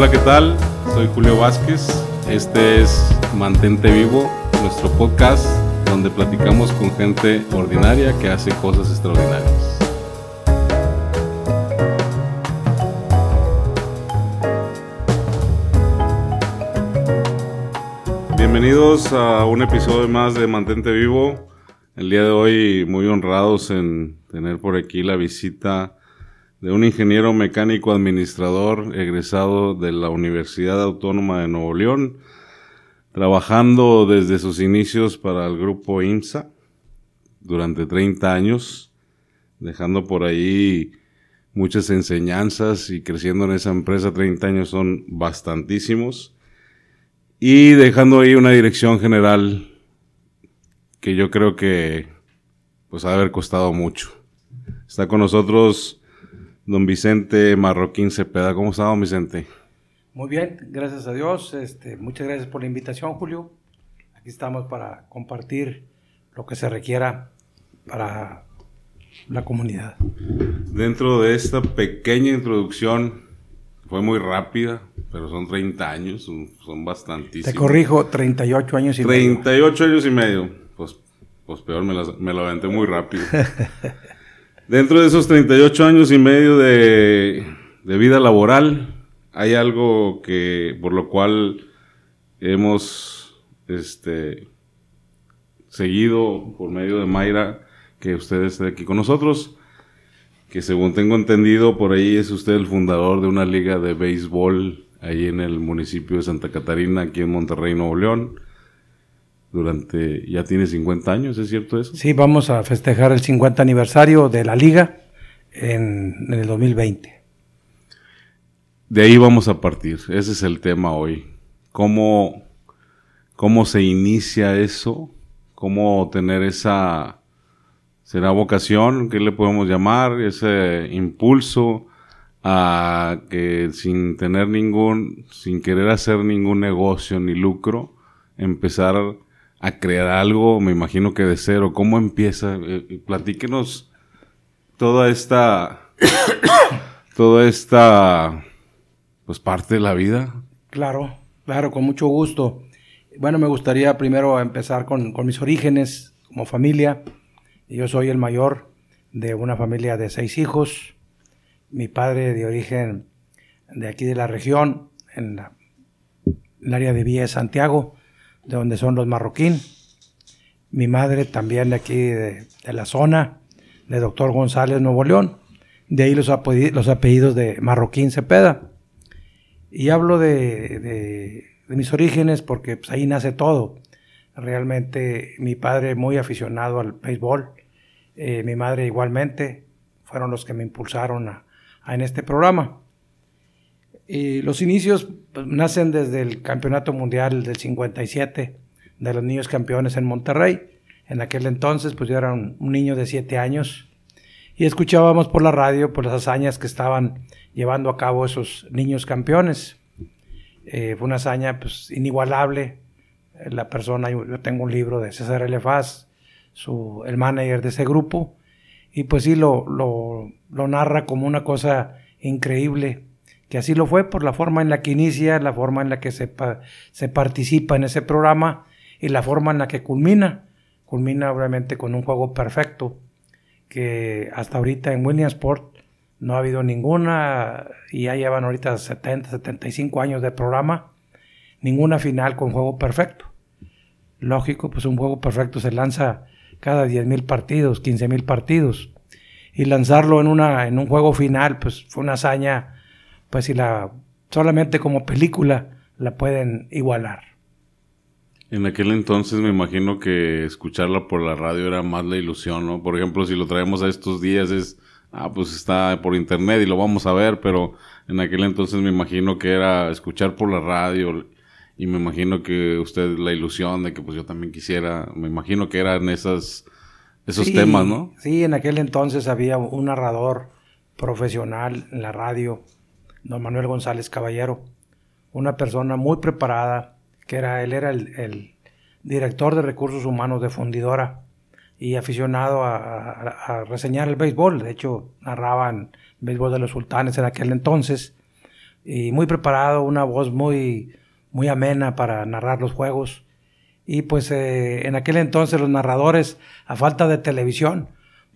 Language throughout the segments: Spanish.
Hola, ¿qué tal? Soy Julio Vázquez. Este es Mantente Vivo, nuestro podcast donde platicamos con gente ordinaria que hace cosas extraordinarias. Bienvenidos a un episodio más de Mantente Vivo. El día de hoy muy honrados en tener por aquí la visita de un ingeniero mecánico administrador egresado de la Universidad Autónoma de Nuevo León, trabajando desde sus inicios para el grupo IMSA durante 30 años, dejando por ahí muchas enseñanzas y creciendo en esa empresa 30 años son bastantísimos y dejando ahí una dirección general que yo creo que pues ha de haber costado mucho. Está con nosotros don Vicente Marroquín Cepeda. ¿Cómo está, don Vicente? Muy bien, gracias a Dios. Este, muchas gracias por la invitación, Julio. Aquí estamos para compartir lo que se requiera para la comunidad. Dentro de esta pequeña introducción, fue muy rápida, pero son 30 años, son, bastantísimos. Te corrijo, 38 años y 38 medio. 38 años y medio. Pues, pues peor, me, me lo aventé muy rápido. Dentro de esos 38 años y medio de, vida laboral, hay algo que por lo cual hemos este, seguido por medio de Mayra que usted esté aquí con nosotros, que según tengo entendido por ahí es usted el fundador de una liga de béisbol ahí en el municipio de Santa Catarina, aquí en Monterrey, Nuevo León durante, ya tiene 50 años, ¿es cierto eso? Sí, vamos a festejar el 50 aniversario de la liga en, el 2020. De ahí vamos a partir, ese es el tema hoy. ¿Cómo, cómo se inicia eso? ¿Cómo tener esa, será vocación, qué le podemos llamar? Ese impulso a que sin tener ningún, sin querer hacer ningún negocio ni lucro, empezar a crear algo, me imagino que de cero. ¿Cómo empieza? Eh, eh, platíquenos toda esta, toda esta, pues parte de la vida. Claro, claro, con mucho gusto. Bueno, me gustaría primero empezar con, con mis orígenes como familia. Yo soy el mayor de una familia de seis hijos. Mi padre de origen de aquí de la región, en, la, el área de Villa de Santiago de donde son los marroquín. Mi madre también de aquí, de, la zona, de Doctor González, Nuevo León. De ahí los, los apellidos de Marroquín Cepeda. Y hablo de, mis orígenes porque pues, ahí nace todo. Realmente mi padre muy aficionado al béisbol, eh, mi madre igualmente, fueron los que me impulsaron a, en este programa. Y los inicios pues, nacen desde el Campeonato Mundial del 57 de los niños campeones en Monterrey. En aquel entonces, pues yo era un, niño de 7 años y escuchábamos por la radio por las hazañas que estaban llevando a cabo esos niños campeones. Eh, fue una hazaña pues, inigualable. La persona, yo, tengo un libro de César Elefaz, su, el manager de ese grupo, y pues sí lo, lo, lo narra como una cosa increíble que así lo fue por la forma en la que inicia, la forma en la que se, se participa en ese programa y la forma en la que culmina. Culmina obviamente con un juego perfecto, que hasta ahorita en Williamsport no ha habido ninguna, y ya llevan ahorita 70, 75 años de programa, ninguna final con juego perfecto. Lógico, pues un juego perfecto se lanza cada 10.000 partidos, 15.000 partidos. Y lanzarlo en, una, en un juego final, pues fue una hazaña pues si la solamente como película la pueden igualar. En aquel entonces me imagino que escucharla por la radio era más la ilusión, ¿no? Por ejemplo, si lo traemos a estos días es, ah, pues está por internet y lo vamos a ver, pero en aquel entonces me imagino que era escuchar por la radio y me imagino que usted la ilusión de que pues yo también quisiera, me imagino que eran esas, esos temas, ¿no? Sí, en aquel entonces había un narrador profesional en la radio don Manuel González Caballero, una persona muy preparada, que era, él era el, director de recursos humanos de Fundidora y aficionado a, reseñar el béisbol. De hecho, narraban béisbol de los sultanes en aquel entonces. y muy preparado, una voz muy, muy amena para narrar los juegos. Y pues eh, en aquel entonces los narradores, a falta de televisión,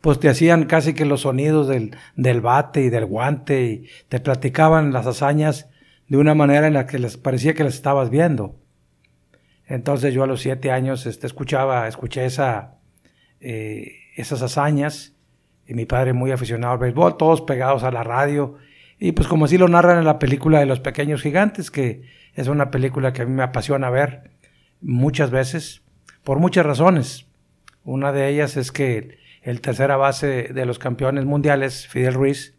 pues te hacían casi que los sonidos del, del bate y del guante y te platicaban las hazañas de una manera en la que les parecía que las estabas viendo. Entonces yo a los siete años este, escuchaba, escuché esa, eh, esas hazañas y mi padre muy aficionado al béisbol, todos pegados a la radio y pues como así lo narran en la película de los pequeños gigantes, que es una película que a mí me apasiona ver muchas veces por muchas razones. Una de ellas es que el tercera base de los campeones mundiales, Fidel Ruiz,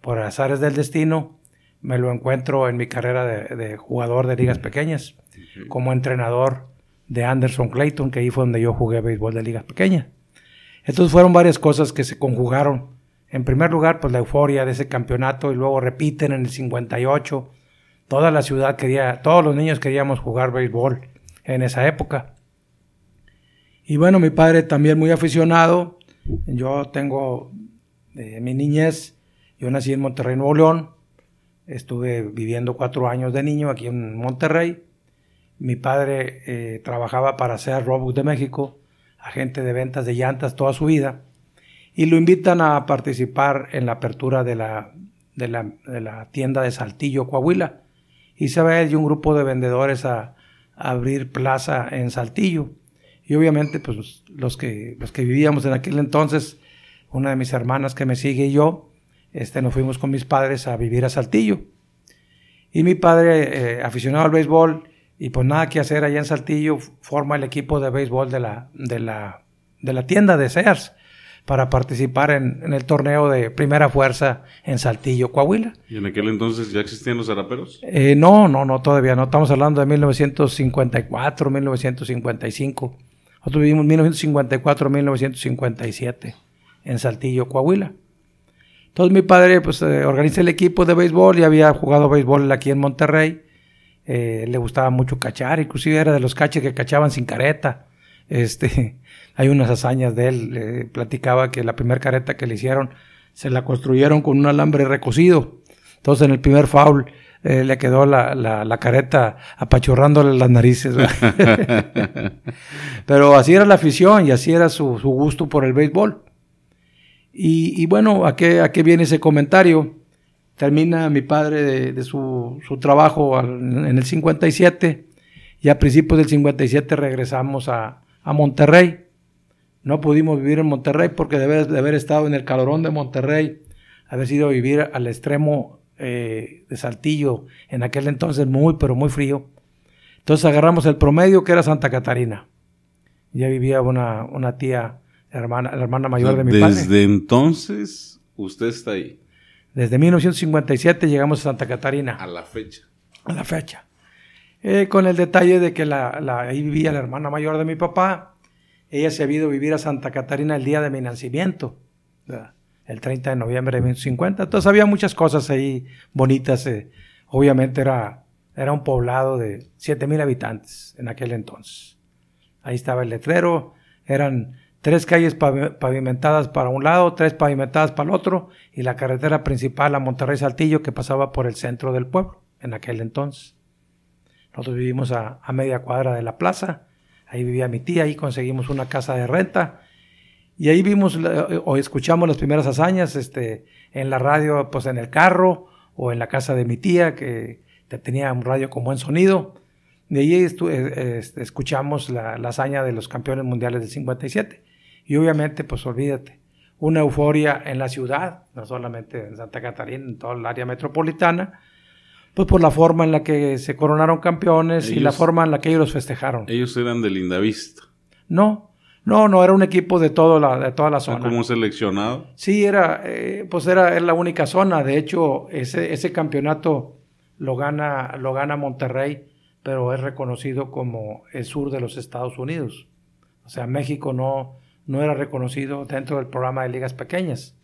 por azares del destino, me lo encuentro en mi carrera de, jugador de ligas pequeñas, como entrenador de Anderson Clayton, que ahí fue donde yo jugué béisbol de ligas pequeñas. Entonces fueron varias cosas que se conjugaron. En primer lugar, pues la euforia de ese campeonato y luego repiten en el 58. Toda la ciudad quería, todos los niños queríamos jugar béisbol en esa época. Y bueno, mi padre también muy aficionado. Yo tengo eh, mi niñez, yo nací en Monterrey, Nuevo León. Estuve viviendo cuatro años de niño aquí en Monterrey. Mi padre eh, trabajaba para ser Robux de México, agente de ventas de llantas toda su vida. Y lo invitan a participar en la apertura de la, de la, tienda de Saltillo, Coahuila. Y se va él y un grupo de vendedores a abrir plaza en Saltillo. Y obviamente, pues los que, los que vivíamos en aquel entonces, una de mis hermanas que me sigue y yo, este, nos fuimos con mis padres a vivir a Saltillo. Y mi padre, eh, aficionado al béisbol, y pues nada que hacer allá en Saltillo, forma el equipo de béisbol de la, de la, de la tienda de Sears para participar en, el torneo de primera fuerza en Saltillo, Coahuila. ¿Y en aquel entonces ya existían los zaraperos? Eh, no, no, no, todavía no. Estamos hablando de 1954, 1955. Nosotros vivimos 1954-1957 en Saltillo, Coahuila. Entonces mi padre pues eh, organiza el equipo de béisbol y había jugado béisbol aquí en Monterrey. Eh, le gustaba mucho cachar, inclusive era de los caches que cachaban sin careta. Este, hay unas hazañas de él. platicaba que la primera careta que le hicieron se la construyeron con un alambre recocido. Entonces en el primer foul eh, le quedó la, la, careta apachurrándole las narices. Pero así era la afición y así era su, gusto por el béisbol. Y, bueno, ¿a qué, ¿a qué viene ese comentario? Termina mi padre de, su, trabajo en el 57 y a principios del 57 regresamos a, a Monterrey. No pudimos vivir en Monterrey porque de haber, de haber estado en el calorón de Monterrey, haber sido vivir al extremo eh, de Saltillo, en aquel entonces muy, pero muy frío. Entonces agarramos el promedio que era Santa Catarina. Ya vivía una, una tía, hermana, la hermana mayor de mi desde padre. Desde entonces usted está ahí. Desde 1957 llegamos a Santa Catarina. A la fecha. A la fecha. Eh, con el detalle de que la, ahí vivía la hermana mayor de mi papá. Ella se había ido a vivir a Santa Catarina el día de mi nacimiento el 30 de noviembre de 1950. Entonces había muchas cosas ahí bonitas. Eh. Obviamente era, era un poblado de 7.000 habitantes en aquel entonces. Ahí estaba el letrero, eran tres calles pavimentadas para un lado, tres pavimentadas para el otro, y la carretera principal a Monterrey Saltillo que pasaba por el centro del pueblo en aquel entonces. Nosotros vivimos a, a media cuadra de la plaza, ahí vivía mi tía, ahí conseguimos una casa de renta, y ahí vimos o escuchamos las primeras hazañas este, en la radio, pues en el carro o en la casa de mi tía, que tenía un radio con buen sonido. De ahí eh, este, escuchamos la, hazaña de los campeones mundiales del 57. Y obviamente, pues olvídate, una euforia en la ciudad, no solamente en Santa Catarina, en toda el área metropolitana, pues por la forma en la que se coronaron campeones y la forma en la que ellos los festejaron. Ellos eran de Lindavista. No, no, no, era un equipo de, todo la, de toda la zona. ¿Cómo seleccionado? Sí, era, eh, pues era, la única zona. De hecho, ese, ese campeonato lo gana, lo gana Monterrey, pero es reconocido como el sur de los Estados Unidos. O sea, México no, no era reconocido dentro del programa de ligas pequeñas.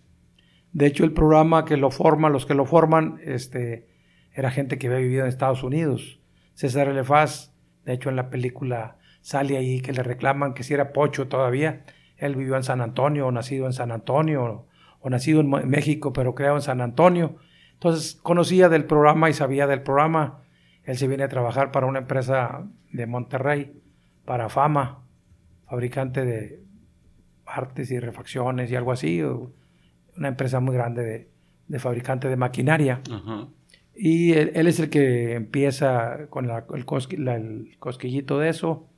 De hecho, el programa que lo forma, los que lo forman, este, era gente que había vivido en Estados Unidos. César Elefaz, de hecho, en la película sale ahí que le reclaman que si era pocho todavía. Él vivió en San Antonio, o nacido en San Antonio, o nacido en México, pero creado en San Antonio. Entonces conocía del programa y sabía del programa. Él se viene a trabajar para una empresa de Monterrey, para Fama, fabricante de partes y refacciones y algo así, una empresa muy grande de, fabricante de maquinaria. Y él, es el que empieza con el, el, cosquillito de eso.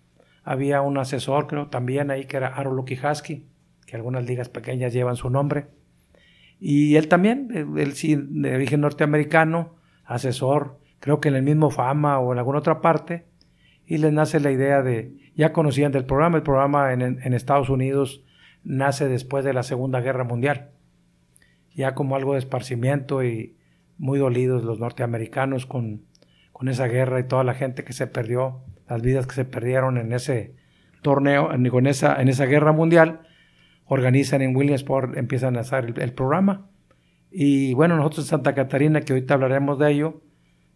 Había un asesor, creo, también ahí que era Aaron Husky, que algunas ligas pequeñas llevan su nombre. Y él también, él sí, de origen norteamericano, asesor, creo que en el mismo Fama o en alguna otra parte, y les nace la idea de, ya conocían del programa, el programa en, en Estados Unidos nace después de la Segunda Guerra Mundial, ya como algo de esparcimiento y muy dolidos los norteamericanos con, con esa guerra y toda la gente que se perdió, las vidas que se perdieron en ese torneo, en, con esa, en esa guerra mundial, organizan en Williamsport, empiezan a hacer el, programa. Y bueno, nosotros en Santa Catarina, que ahorita hablaremos de ello,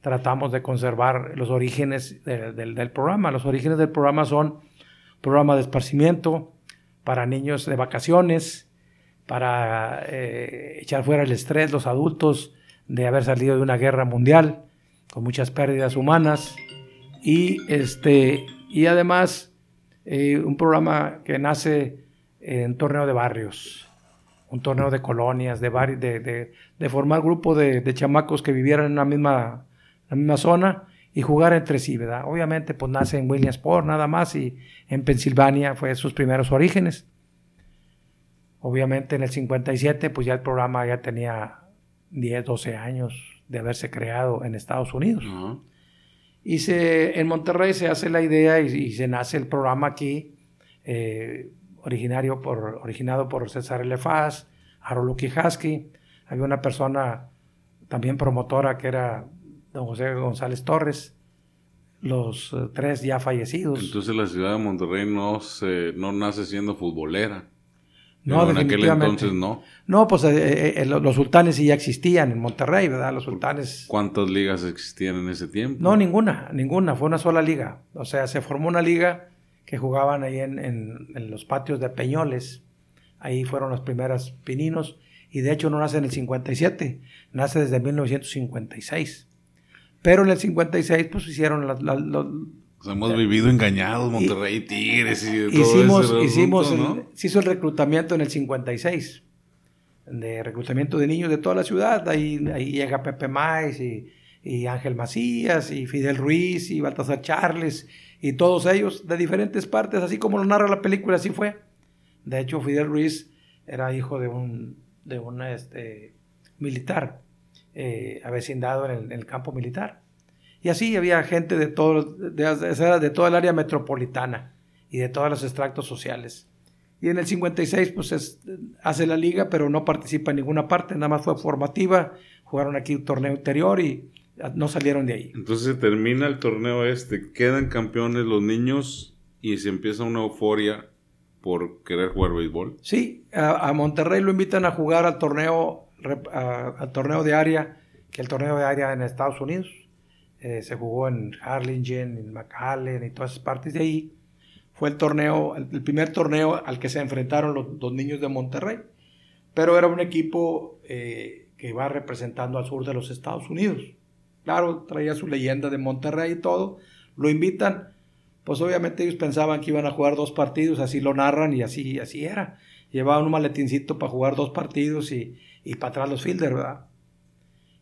tratamos de conservar los orígenes del programa. Los orígenes del programa son programa de esparcimiento para niños de vacaciones, para eh, echar fuera el estrés, los adultos, de haber salido de una guerra mundial con muchas pérdidas humanas y este y además eh, un programa que nace en torneo de barrios, un torneo de colonias, de, de, de, formar grupo de, chamacos que vivieran en una misma, la misma zona y jugar entre sí, ¿verdad? Obviamente, pues nace en Williamsport nada más y en Pensilvania fue sus primeros orígenes. Obviamente en el 57, pues ya el programa ya tenía 10, 12 años de haberse creado en Estados Unidos. Y se, en Monterrey se hace la idea y, se nace el programa aquí, eh, originario por, originado por César Elefaz, Harold Husky. Había una persona también promotora que era don José González Torres, los eh, tres ya fallecidos. Entonces la ciudad de Monterrey no, se, no nace siendo futbolera. No, en aquel entonces no. No, pues eh, eh, los sultanes sí ya existían en Monterrey, ¿verdad? Los sultanes. ¿Cuántas ligas existían en ese tiempo? No, ninguna, ninguna, fue una sola liga. O sea, se formó una liga que jugaban ahí en, en, los patios de Peñoles. Ahí fueron los primeros pininos. Y de hecho no nace en el 57, nace desde 1956. Pero en el 56 pues hicieron las, hemos vivido engañados, Monterrey, Tigres y todo hicimos, hicimos Se hizo el reclutamiento en el 56, de reclutamiento de niños de toda la ciudad. Ahí, ahí llega Pepe Maiz y, Ángel Macías y Fidel Ruiz y Baltasar Charles y todos ellos de diferentes partes, así como lo narra la película, así fue. De hecho, Fidel Ruiz era hijo de un, de un este, militar, eh, avecindado en el campo militar. Y así había gente de todo, de, de toda el área metropolitana y de todos los extractos sociales. Y en el 56 pues hace la liga, pero no participa en ninguna parte, nada más fue formativa, jugaron aquí un torneo interior y no salieron de ahí. Entonces se termina el torneo este, quedan campeones los niños y se empieza una euforia por querer jugar béisbol. Sí, a, Monterrey lo invitan a jugar al torneo, al torneo de área, que el torneo de área en Estados Unidos. Eh, se jugó en Harlingen, en McAllen y todas esas partes de ahí. Fue el torneo, el, primer torneo al que se enfrentaron los dos niños de Monterrey. Pero era un equipo eh, que iba representando al sur de los Estados Unidos. Claro, traía su leyenda de Monterrey y todo. Lo invitan. Pues obviamente ellos pensaban que iban a jugar dos partidos, así lo narran y así, así era. Llevaban un maletincito para jugar dos partidos y, y para atrás los fielders, ¿verdad?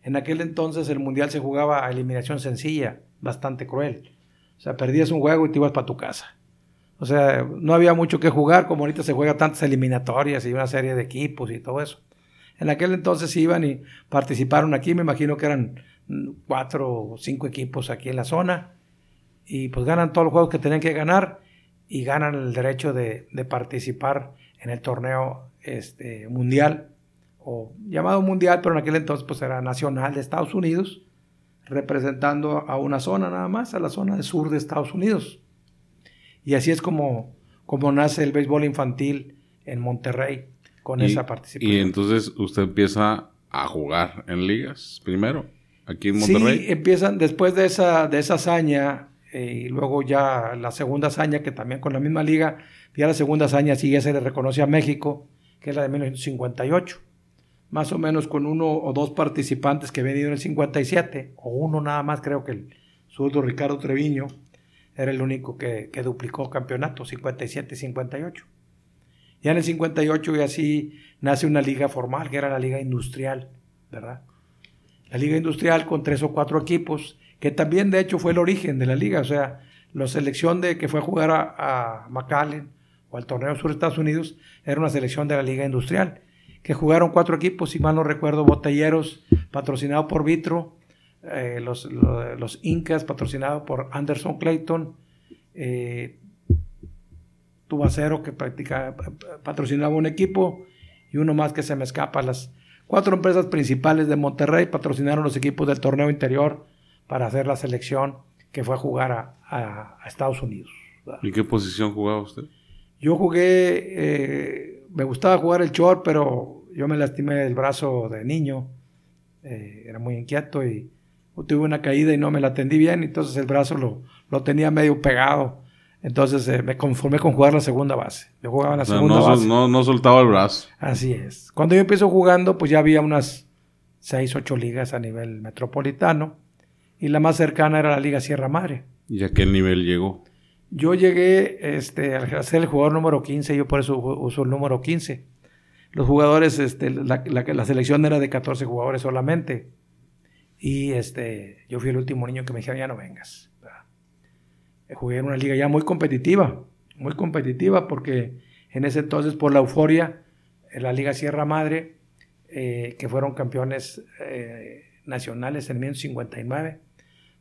En aquel entonces el mundial se jugaba a eliminación sencilla, bastante cruel. O sea, perdías un juego y te ibas para tu casa. O sea, no había mucho que jugar, como ahorita se juega tantas eliminatorias y una serie de equipos y todo eso. En aquel entonces iban y participaron aquí, me imagino que eran cuatro o cinco equipos aquí en la zona, y pues ganan todos los juegos que tenían que ganar y ganan el derecho de, participar en el torneo este, mundial o llamado mundial, pero en aquel entonces pues era nacional de Estados Unidos, representando a una zona nada más, a la zona del sur de Estados Unidos. Y así es como, como nace el béisbol infantil en Monterrey con esa participación. Y entonces usted empieza a jugar en ligas primero, aquí en Monterrey. Sí, empiezan después de esa, de esa hazaña eh, y luego ya la segunda hazaña que también con la misma liga, ya la segunda hazaña sí ya se le reconoce a México, que es la de 1958 más o menos con uno o dos participantes que habían ido en el 57, o uno nada más, creo que el zurdo Ricardo Treviño era el único que, que duplicó campeonato, 57 y 58. Ya en el 58 y así nace una liga formal, que era la liga industrial, ¿verdad? La liga industrial con tres o cuatro equipos, que también de hecho fue el origen de la liga, o sea, la selección de que fue a jugar a, a McAllen o al torneo sur de Estados Unidos era una selección de la liga industrial, que jugaron cuatro equipos, si mal no recuerdo, Botelleros, patrocinado por Vitro, eh, los, los, Incas, patrocinado por Anderson Clayton, eh, Tubacero, que practica, patrocinaba un equipo, y uno más que se me escapa. Las cuatro empresas principales de Monterrey patrocinaron los equipos del torneo interior para hacer la selección que fue a jugar a, Estados Unidos. ¿Y qué posición jugaba usted? Yo jugué, eh, me gustaba jugar el short, pero yo me lastimé el brazo de niño, eh, era muy inquieto y tuve una caída y no me la atendí bien, entonces el brazo lo, lo tenía medio pegado. Entonces eh, me conformé con jugar la segunda base. Yo jugaba la segunda no, base. No, no soltaba el brazo. Así es. Cuando yo empiezo jugando, pues ya había unas 6, 8 ligas a nivel metropolitano. Y la más cercana era la Liga Sierra Madre. ¿Y a qué nivel llegó? Yo llegué este, a ser el jugador número 15, yo por eso uso el número 15. Los jugadores, este, la, la, selección era de 14 jugadores solamente. Y este, yo fui el último niño que me dijeron, ya no vengas. Jugué en una liga ya muy competitiva, muy competitiva porque en ese entonces por la euforia, en la Liga Sierra Madre, eh, que fueron campeones eh, nacionales en 1959,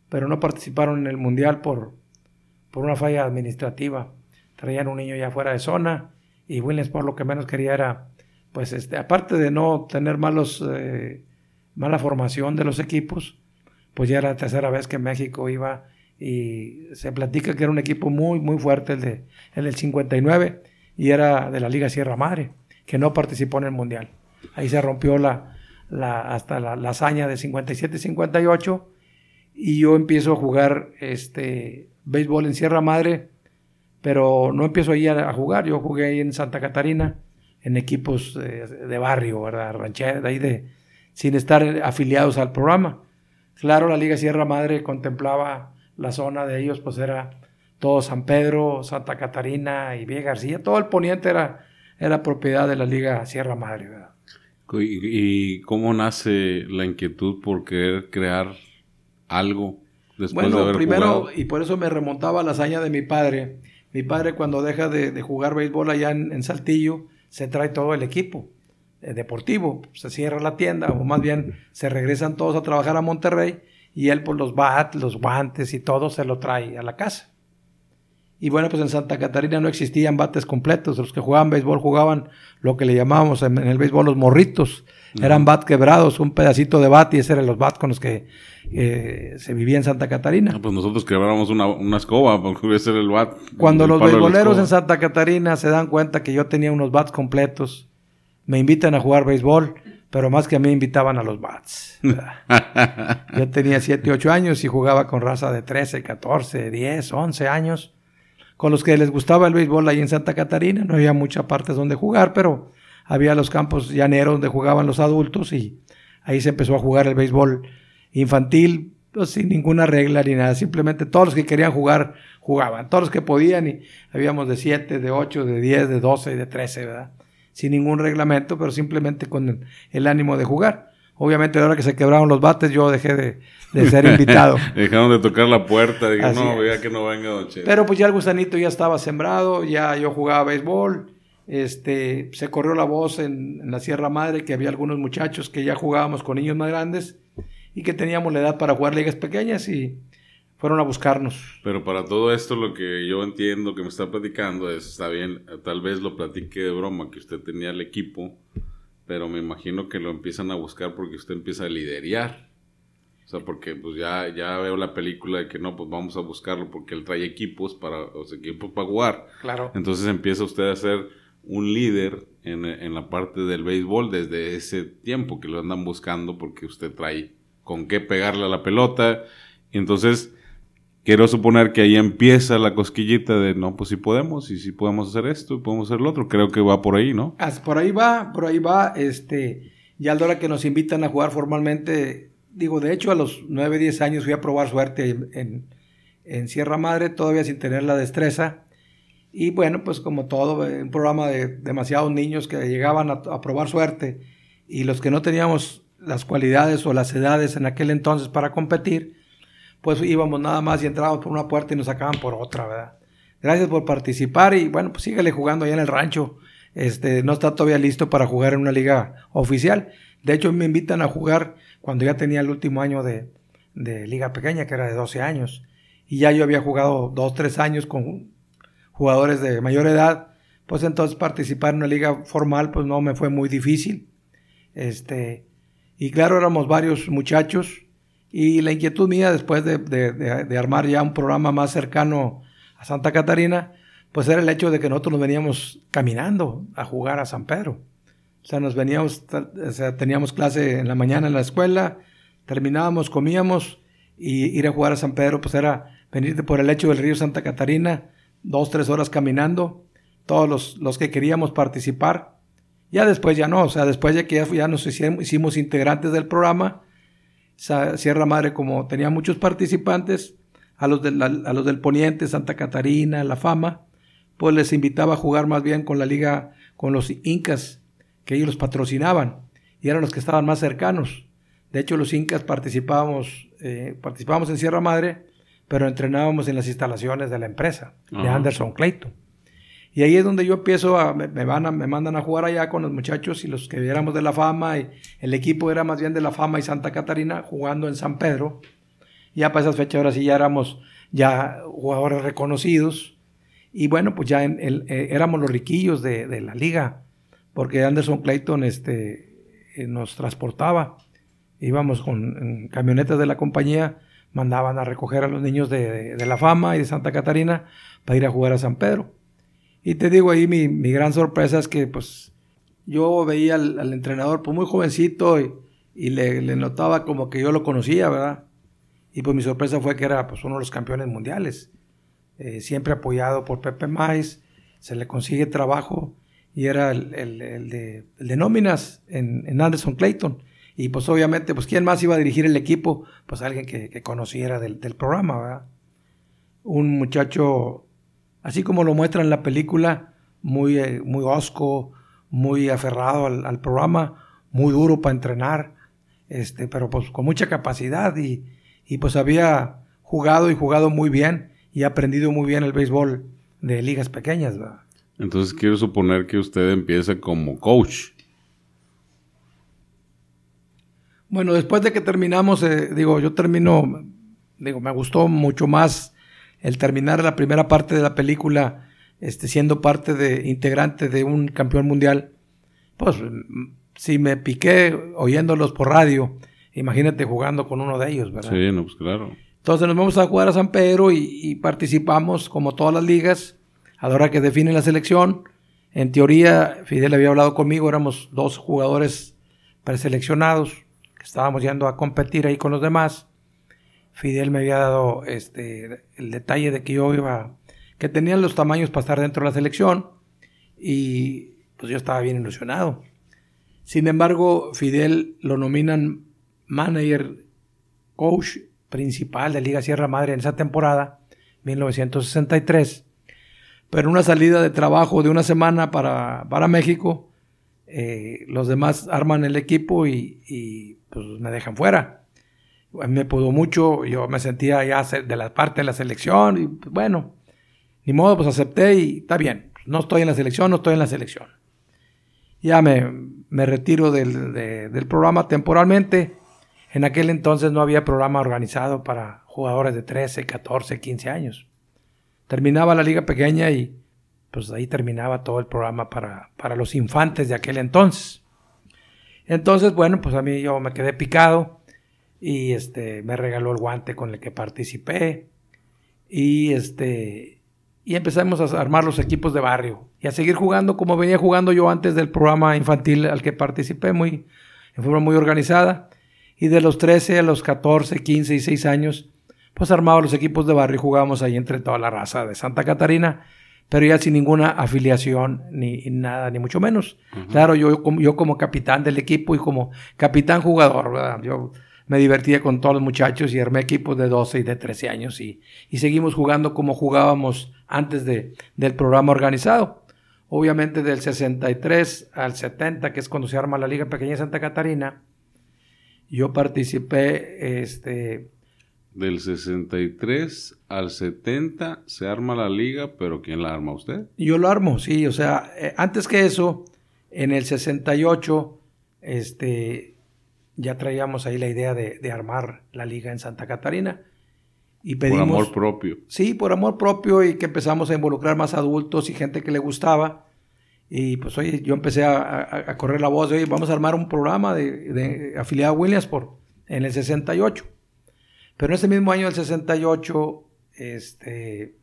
pero no participaron en el Mundial por, por una falla administrativa. Traían un niño ya fuera de zona y por lo que menos quería era, pues, este, aparte de no tener malos, eh, mala formación de los equipos, pues ya era la tercera vez que México iba y se platica que era un equipo muy, muy fuerte el, el del 59 y era de la Liga Sierra Madre, que no participó en el Mundial. Ahí se rompió la, la, hasta la, la hazaña de 57-58 y yo empiezo a jugar este, béisbol en Sierra Madre, pero no empiezo ahí a, jugar, yo jugué ahí en Santa Catarina, en equipos de barrio, ¿verdad? Ranchera, ahí de, sin estar afiliados al programa. Claro, la Liga Sierra Madre contemplaba la zona de ellos, pues era todo San Pedro, Santa Catarina y Villa García, todo el poniente era, era propiedad de la Liga Sierra Madre, ¿verdad? ¿Y, cómo nace la inquietud por querer crear algo después de haber primero, y por eso me remontaba a la hazaña de mi padre. Mi padre cuando deja de, jugar béisbol allá en, Saltillo, se trae todo el equipo eh, deportivo, se cierra la tienda, o más bien se regresan todos a trabajar a Monterrey, y él por pues, los bats, los guantes y todo se lo trae a la casa. Y bueno, pues en Santa Catarina no existían bates completos. Los que jugaban béisbol jugaban lo que le llamábamos en, el béisbol los morritos. Eran bat quebrados, un pedacito de bat y ese eran los bats con los que eh, se vivía en Santa Catarina. pues nosotros quebrábamos una, una escoba porque hubiese el bat. Cuando los béisboleros en Santa Catarina se dan cuenta que yo tenía unos bats completos, me invitan a jugar béisbol, pero más que a mí invitaban a los bats. yo tenía 7, 8 años y jugaba con raza de 13, 14, 10, 11 años con los que les gustaba el béisbol ahí en Santa Catarina. No había muchas partes donde jugar, pero había los campos llaneros donde jugaban los adultos y ahí se empezó a jugar el béisbol infantil pues, sin ninguna regla ni nada. Simplemente todos los que querían jugar jugaban, todos los que podían y habíamos de 7, de 8, de 10, de 12 y de 13, ¿verdad? Sin ningún reglamento, pero simplemente con el ánimo de jugar. Obviamente, ahora que se quebraron los bates, yo dejé de, ser invitado. Dejaron de tocar la puerta. Dije, no, vea que no venga Pero pues ya el gusanito ya estaba sembrado, ya yo jugaba béisbol. Este, se corrió la voz en, la Sierra Madre que había algunos muchachos que ya jugábamos con niños más grandes y que teníamos la edad para jugar ligas pequeñas y fueron a buscarnos. Pero para todo esto lo que yo entiendo que me está platicando es, está bien, tal vez lo platique de broma, que usted tenía el equipo pero me imagino que lo empiezan a buscar porque usted empieza a liderear. O sea, porque pues ya, ya veo la película de que no, pues vamos a buscarlo porque él trae equipos para, o sea, equipos para jugar. Claro. Entonces empieza usted a ser un líder en, en, la parte del béisbol desde ese tiempo que lo andan buscando porque usted trae con qué pegarle a la pelota. Entonces quiero suponer que ahí empieza la cosquillita de, no, pues sí podemos, y sí podemos hacer esto, y podemos hacer lo otro. Creo que va por ahí, ¿no? Por ahí va, por ahí va, este... Ya a la hora que nos invitan a jugar formalmente, digo, de hecho a los 9, 10 años fui a probar suerte en, en Sierra Madre, todavía sin tener la destreza. Y bueno, pues como todo, eh, un programa de demasiados niños que llegaban a, probar suerte y los que no teníamos las cualidades o las edades en aquel entonces para competir, pues íbamos nada más y entrábamos por una puerta y nos sacaban por otra, ¿verdad? Gracias por participar y bueno, pues sígale jugando allá en el rancho. Este, no está todavía listo para jugar en una liga oficial. De hecho, me invitan a jugar cuando ya tenía el último año de, de liga pequeña, que era de 12 años. Y ya yo había jugado dos, tres años con jugadores de mayor edad, pues entonces participar en una liga formal pues no me fue muy difícil. Este, y claro, éramos varios muchachos y la inquietud mía después de, de, armar ya un programa más cercano a Santa Catarina, pues era el hecho de que nosotros nos veníamos caminando a jugar a San Pedro. O sea, nos veníamos, o sea, teníamos clase en la mañana en la escuela, terminábamos, comíamos y ir a jugar a San Pedro, pues era venir por el lecho del río Santa Catarina, dos, tres horas caminando, todos los, los, que queríamos participar. Ya después ya no, o sea, después de que ya, ya nos hicimos, integrantes del programa, Sierra Madre como tenía muchos participantes, a los, del, a los del Poniente, Santa Catarina, La Fama, pues les invitaba a jugar más bien con la liga, con los incas, que ellos los patrocinaban, y eran los que estaban más cercanos. De hecho, los incas participábamos, eh, participábamos en Sierra Madre, pero entrenábamos en las instalaciones de la empresa, de Anderson Clayton. Y ahí es donde yo empiezo a, me, van me mandan a jugar allá con los muchachos y los que viéramos de la fama, y el equipo era más bien de la fama y Santa Catarina, jugando en San Pedro. Ya para esas fechas ahora sí ya éramos ya jugadores reconocidos. Y bueno, pues ya eh, éramos los riquillos de, la liga, porque Anderson Clayton este, eh, nos transportaba. Íbamos con camionetas de la compañía mandaban a recoger a los niños de, la fama y de Santa Catarina para ir a jugar a San Pedro. Y te digo ahí, mi, gran sorpresa es que pues yo veía al, entrenador pues muy jovencito y, le, notaba como que yo lo conocía, ¿verdad? Y pues mi sorpresa fue que era pues uno de los campeones mundiales, eh, siempre apoyado por Pepe Mais, se le consigue trabajo y era el, de, nóminas en, en Anderson Clayton. Y pues obviamente, pues ¿quién más iba a dirigir el equipo? Pues alguien que, conociera del, programa, ¿verdad? Un muchacho, así como lo muestra en la película, muy, eh, muy osco, muy aferrado al, programa, muy duro para entrenar, este, pero pues con mucha capacidad y, y pues había jugado y jugado muy bien y aprendido muy bien el béisbol de ligas pequeñas. Entonces quiero suponer que usted empieza como coach. Bueno, después de que terminamos, eh, digo, yo termino, digo, me gustó mucho más el terminar la primera parte de la película, este, siendo parte de, integrante de un campeón mundial. Pues, si me piqué oyéndolos por radio, imagínate jugando con uno de ellos, ¿verdad? Sí, no, pues claro. Entonces nos vamos a jugar a San Pedro y, participamos como todas las ligas, a la hora que definen la selección. En teoría, Fidel había hablado conmigo, éramos dos jugadores preseleccionados estábamos yendo a competir ahí con los demás, Fidel me había dado este, el detalle de que yo iba, que tenían los tamaños para estar dentro de la selección y pues yo estaba bien ilusionado. Sin embargo, Fidel lo nominan manager, coach principal de Liga Sierra Madre en esa temporada, 1963. Pero una salida de trabajo de una semana para, para México, eh, los demás arman el equipo y pues me dejan fuera. Me pudo mucho, yo me sentía ya de la parte de la selección y pues, bueno, ni modo, pues acepté y está bien, no estoy en la selección, no estoy en la selección. Ya me, me retiro del, del programa temporalmente. En aquel entonces no había programa organizado para jugadores de 13, 14, 15 años. Terminaba la liga pequeña y pues ahí terminaba todo el programa para, para los infantes de aquel entonces. Entonces, bueno, pues a mí yo me quedé picado y este me regaló el guante con el que participé y este y empezamos a armar los equipos de barrio y a seguir jugando como venía jugando yo antes del programa infantil al que participé muy en forma muy organizada. Y de los 13 a los 14, 15 y 6 años pues armaba los equipos de barrio y jugábamos ahí entre toda la raza de Santa Catarina pero ya sin ninguna afiliación ni nada, ni mucho menos. Claro, yo, yo como capitán del equipo y como capitán jugador, ¿verdad? yo me divertía con todos los muchachos y armé equipos de 12 y de 13 años y, y seguimos jugando como jugábamos antes de, del programa organizado. Obviamente del 63 al 70, que es cuando se arma la Liga Pequeña de Santa Catarina, yo participé este, del 63 al 70 se arma la liga, pero ¿quién la arma usted? Yo lo armo, sí, o sea, eh, antes que eso, en el 68, este, ya traíamos ahí la idea de, armar la liga en Santa Catarina. Y pedimos, por amor propio. Sí, por amor propio y que empezamos a involucrar más adultos y gente que le gustaba. Y pues oye, yo empecé a, correr la voz de, oye, vamos a armar un programa de, de afiliado a Williamsport en el 68. Pero en ese mismo año del 68, este,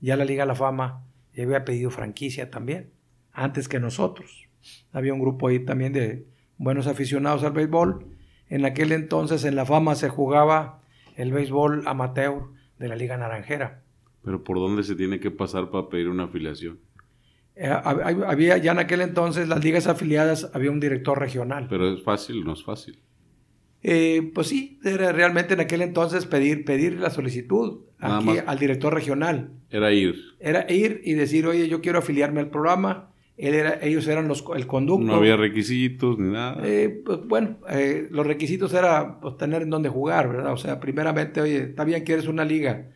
ya la Liga de la Fama ya había pedido franquicia también, antes que nosotros. Había un grupo ahí también de buenos aficionados al béisbol. En aquel entonces en la Fama se jugaba el béisbol amateur de la Liga Naranjera. Pero ¿por dónde se tiene que pasar para pedir una afiliación? Eh, había ya en aquel entonces las ligas afiliadas había un director regional. Pero es fácil, no es fácil. Eh, pues sí, era realmente en aquel entonces pedir, pedir la solicitud aquí al director regional. Era ir. Era ir y decir, oye, yo quiero afiliarme al programa. Él era, ellos eran los, el conducto. No había requisitos ni nada. Eh, pues, bueno, eh, los requisitos era pues, tener en dónde jugar, ¿verdad? O sea, primeramente, oye, está bien que eres una liga.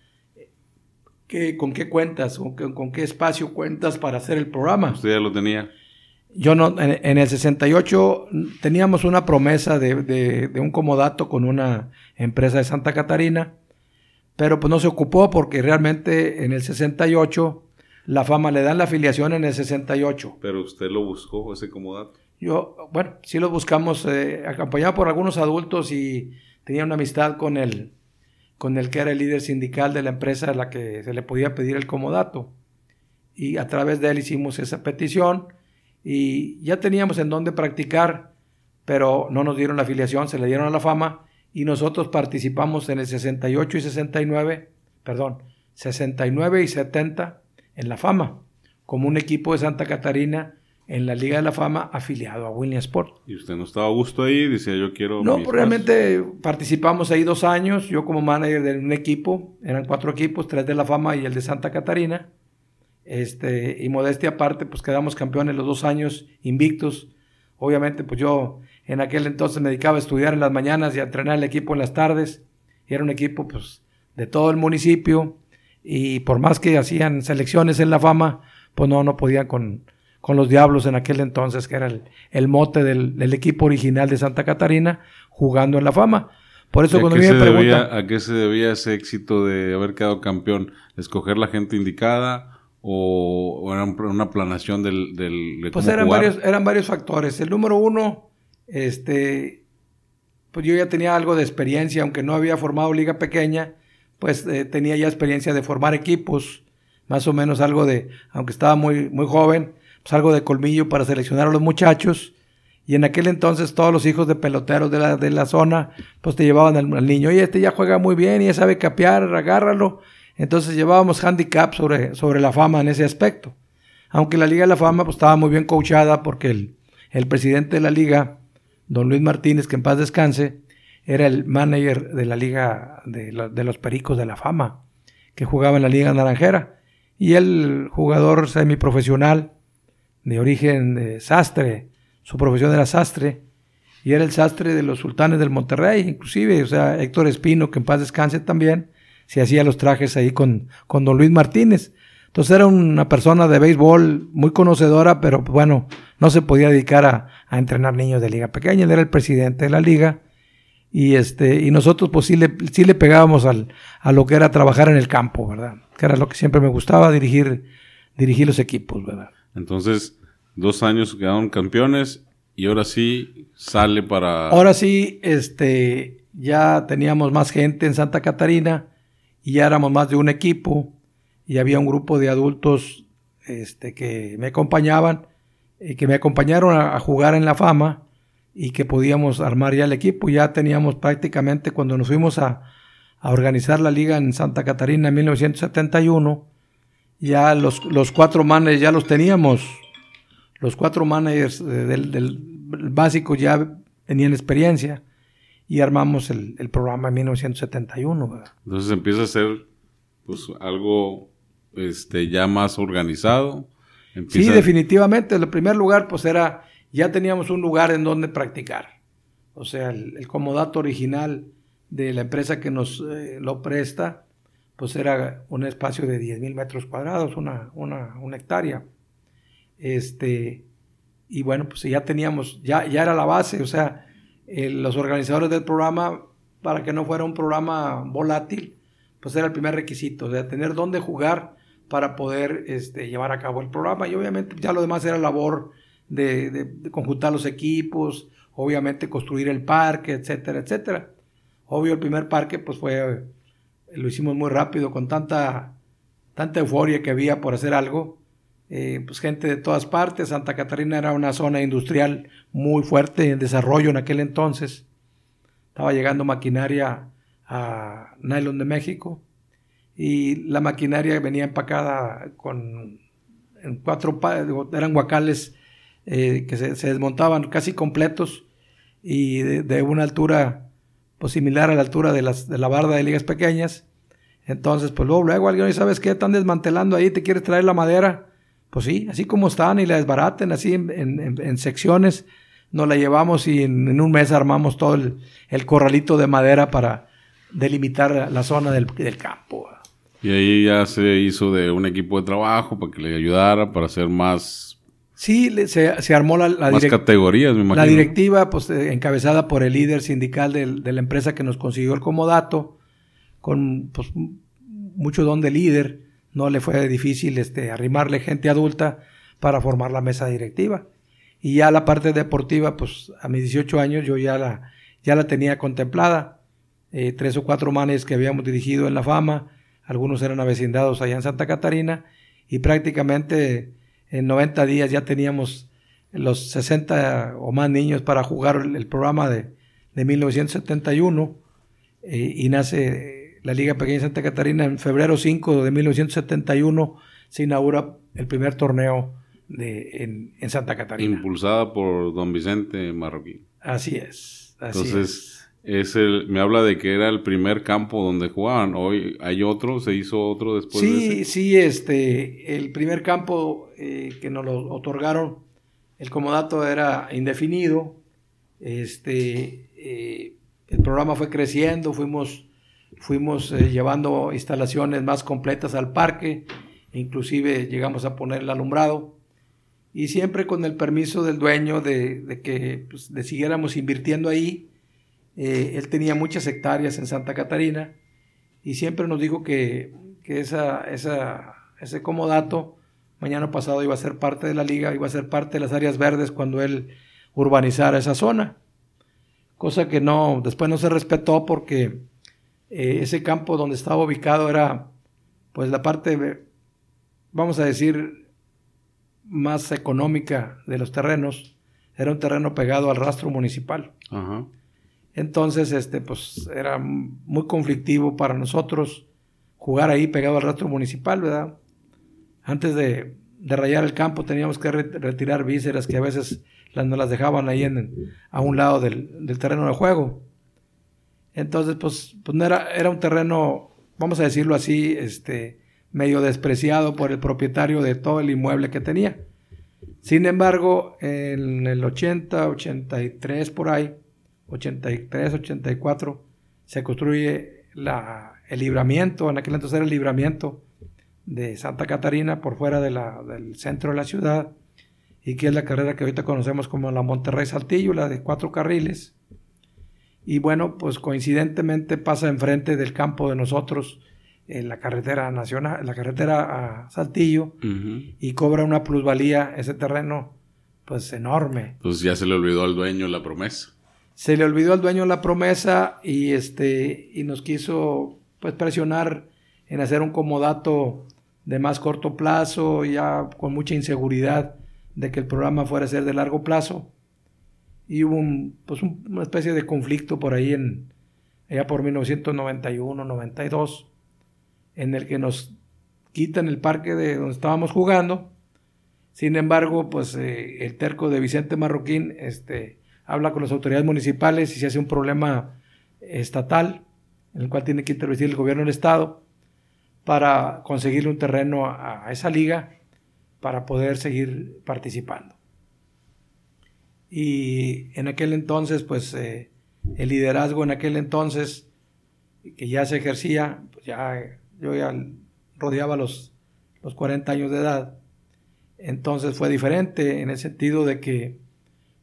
¿Qué, ¿Con qué cuentas? ¿Con qué, ¿Con qué espacio cuentas para hacer el programa? Usted ya lo tenía. Yo no, en, el 68 teníamos una promesa de, un comodato con una empresa de Santa Catarina, pero pues no se ocupó porque realmente en el 68 la fama le dan la afiliación en el 68. Pero usted lo buscó, ese comodato. Yo, bueno, sí lo buscamos, eh, acompañado por algunos adultos y tenía una amistad con el, con el que era el líder sindical de la empresa a la que se le podía pedir el comodato. Y a través de él hicimos esa petición y ya teníamos en dónde practicar, pero no nos dieron la afiliación, se le dieron a la fama y nosotros participamos en el 68 y 69, perdón, 69 y 70 en la fama, como un equipo de Santa Catarina en la Liga de la Fama afiliado a Williamsport. ¿Y usted no estaba a gusto ahí? Decía, yo quiero... No, realmente participamos ahí dos años, yo como manager de un equipo, eran cuatro equipos, tres de la Fama y el de Santa Catarina. Este, y modestia aparte, pues quedamos campeones los dos años invictos. Obviamente, pues yo en aquel entonces me dedicaba a estudiar en las mañanas y a entrenar el equipo en las tardes. Y era un equipo, pues, de todo el municipio. Y por más que hacían selecciones en la fama, pues no, no podían con, con los Diablos en aquel entonces, que era el, mote del, equipo original de Santa Catarina, jugando en la fama. Por eso cuando me preguntan... ¿A qué se debía ese éxito de haber quedado campeón? ¿Escoger la gente indicada? O, era una planación del... del pues eran varios, eran varios factores. El número uno, este, pues yo ya tenía algo de experiencia, aunque no había formado liga pequeña, pues eh, tenía ya experiencia de formar equipos, más o menos algo de, aunque estaba muy, muy joven, pues algo de colmillo para seleccionar a los muchachos. Y en aquel entonces todos los hijos de peloteros de la, de la zona, pues te llevaban al, al niño, oye, este ya juega muy bien y ya sabe capear, agárralo. Entonces llevábamos handicap sobre, sobre la fama en ese aspecto. Aunque la Liga de la Fama pues, estaba muy bien coachada porque el, el presidente de la liga, don Luis Martínez, que en paz descanse, era el manager de la Liga de, los Pericos de la Fama, que jugaba en la Liga Naranjera. Y el jugador semiprofesional de origen de sastre, su profesión era sastre, y era el sastre de los sultanes del Monterrey, inclusive, o sea, Héctor Espino, que en paz descanse también, se hacía los trajes ahí con, con don Luis Martínez. Entonces era una persona de béisbol muy conocedora, pero bueno, no se podía dedicar a, entrenar niños de liga pequeña. Él era el presidente de la liga. Y, este, y nosotros pues sí le, sí le pegábamos al, a lo que era trabajar en el campo, ¿verdad? Que era lo que siempre me gustaba, dirigir, dirigir los equipos, ¿verdad? Entonces, dos años quedaron campeones y ahora sí sale para... Ahora sí, este, ya teníamos más gente en Santa Catarina y ya éramos más de un equipo y había un grupo de adultos este, que me acompañaban y que me acompañaron a, jugar en la fama y que podíamos armar ya el equipo. Ya teníamos prácticamente cuando nos fuimos a, organizar la liga en Santa Catarina en 1971, ya los, los cuatro managers ya los teníamos. Los cuatro managers del, del básico ya tenían experiencia y armamos el, el programa en 1971. Entonces empieza a ser pues algo este, ya más organizado. Sí, definitivamente. En el primer lugar, pues era, ya teníamos un lugar en donde practicar. O sea, el, comodato original de la empresa que nos eh, lo presta, pues era un espacio de 10 mil metros cuadrados, una, una, una, hectárea. Este, y bueno, pues ya teníamos, ya, ya era la base, o sea, los organizadores del programa, para que no fuera un programa volátil, pues era el primer requisito, o sea, tener dónde jugar para poder este, llevar a cabo el programa. Y obviamente ya lo demás era labor de, conjuntar los equipos, obviamente construir el parque, etcétera, etcétera. Obvio, el primer parque pues fue, lo hicimos muy rápido, con tanta, tanta euforia que había por hacer algo. Eh, pues gente de todas partes. Santa Catarina era una zona industrial muy fuerte en desarrollo en aquel entonces. Estaba llegando maquinaria a Nylon de México y la maquinaria venía empacada con en cuatro eran guacales eh, que se, desmontaban casi completos y de, una altura pues similar a la altura de, las, de la barda de ligas pequeñas entonces pues luego, luego alguien sabes qué están desmantelando ahí te quieres traer la madera pues sí así como están y la desbaraten así en, secciones nos la llevamos y en, un mes armamos todo el, el, corralito de madera para delimitar la zona del, del campo y ahí ya se hizo de un equipo de trabajo para que le ayudara, para hacer más... Sí, se, armó la, más categorías, me imagino. La directiva, pues eh, encabezada por el líder sindical de, la empresa que nos consiguió el comodato, con pues, mucho don de líder, no le fue difícil este, arrimarle gente adulta para formar la mesa directiva. Y ya la parte deportiva, pues a mis 18 años yo ya la, ya la tenía contemplada. Eh, tres o cuatro manes que habíamos dirigido en la fama, algunos eran avecindados allá en Santa Catarina y prácticamente en 90 días ya teníamos los 60 o más niños para jugar el, programa de, de 1971 eh, y nace la Liga Pequeña Santa Catarina en febrero 5 de 1971 se inaugura el primer torneo de, en, Santa Catarina. Impulsada por don Vicente Marroquín. Así es. Así Entonces, es el, me habla de que era el primer campo donde jugaban. Hoy hay otro, se hizo otro después sí, de ese. Sí, este, el primer campo eh, que nos lo otorgaron, el comodato era indefinido. Este, eh, el programa fue creciendo, fuimos, fuimos eh, llevando instalaciones más completas al parque, inclusive llegamos a poner el alumbrado. Y siempre con el permiso del dueño de, que pues, de siguiéramos invirtiendo ahí eh, él tenía muchas hectáreas en Santa Catarina y siempre nos dijo que, esa, esa, ese comodato mañana pasado iba a ser parte de la liga, iba a ser parte de las áreas verdes cuando él urbanizara esa zona. Cosa que no, después no se respetó porque eh, ese campo donde estaba ubicado era pues la parte, vamos a decir, más económica de los terrenos. Era un terreno pegado al rastro municipal. Ajá. Entonces, este, pues era muy conflictivo para nosotros jugar ahí pegado al rastro municipal, ¿verdad? Antes de, rayar el campo teníamos que retirar vísceras que a veces las, nos las dejaban ahí en, a un lado del, terreno de juego. Entonces, pues, pues era, era un terreno, vamos a decirlo así, este, medio despreciado por el propietario de todo el inmueble que tenía. Sin embargo, en el 80, 83 por ahí, 83, 84, se construye el libramiento, en aquel entonces era el libramiento de Santa Catarina por fuera del centro de la ciudad y que es la carrera que ahorita conocemos como la Monterrey Saltillo, la de cuatro carriles. Y bueno, pues coincidentemente pasa enfrente del campo de nosotros en la carretera nacional, la carretera a Saltillo y cobra una plusvalía ese terreno pues enorme. Pues ya se le olvidó al dueño la promesa se le olvidó al dueño la promesa y este y nos quiso pues presionar en hacer un comodato de más corto plazo, ya con mucha inseguridad de que el programa fuera a ser de largo plazo. Y hubo un, pues una especie de conflicto por ahí en allá por 1991, 92 en el que nos quitan el parque de donde estábamos jugando. Sin embargo, pues eh, el terco de Vicente Marroquín este, habla con las autoridades municipales y se hace un problema estatal en el cual tiene que intervenir el gobierno del estado para conseguirle un terreno a, esa liga para poder seguir participando. Y en aquel entonces, pues eh, el liderazgo en aquel entonces, que ya se ejercía, pues ya yo ya rodeaba los, los 40 años de edad, entonces fue diferente en el sentido de que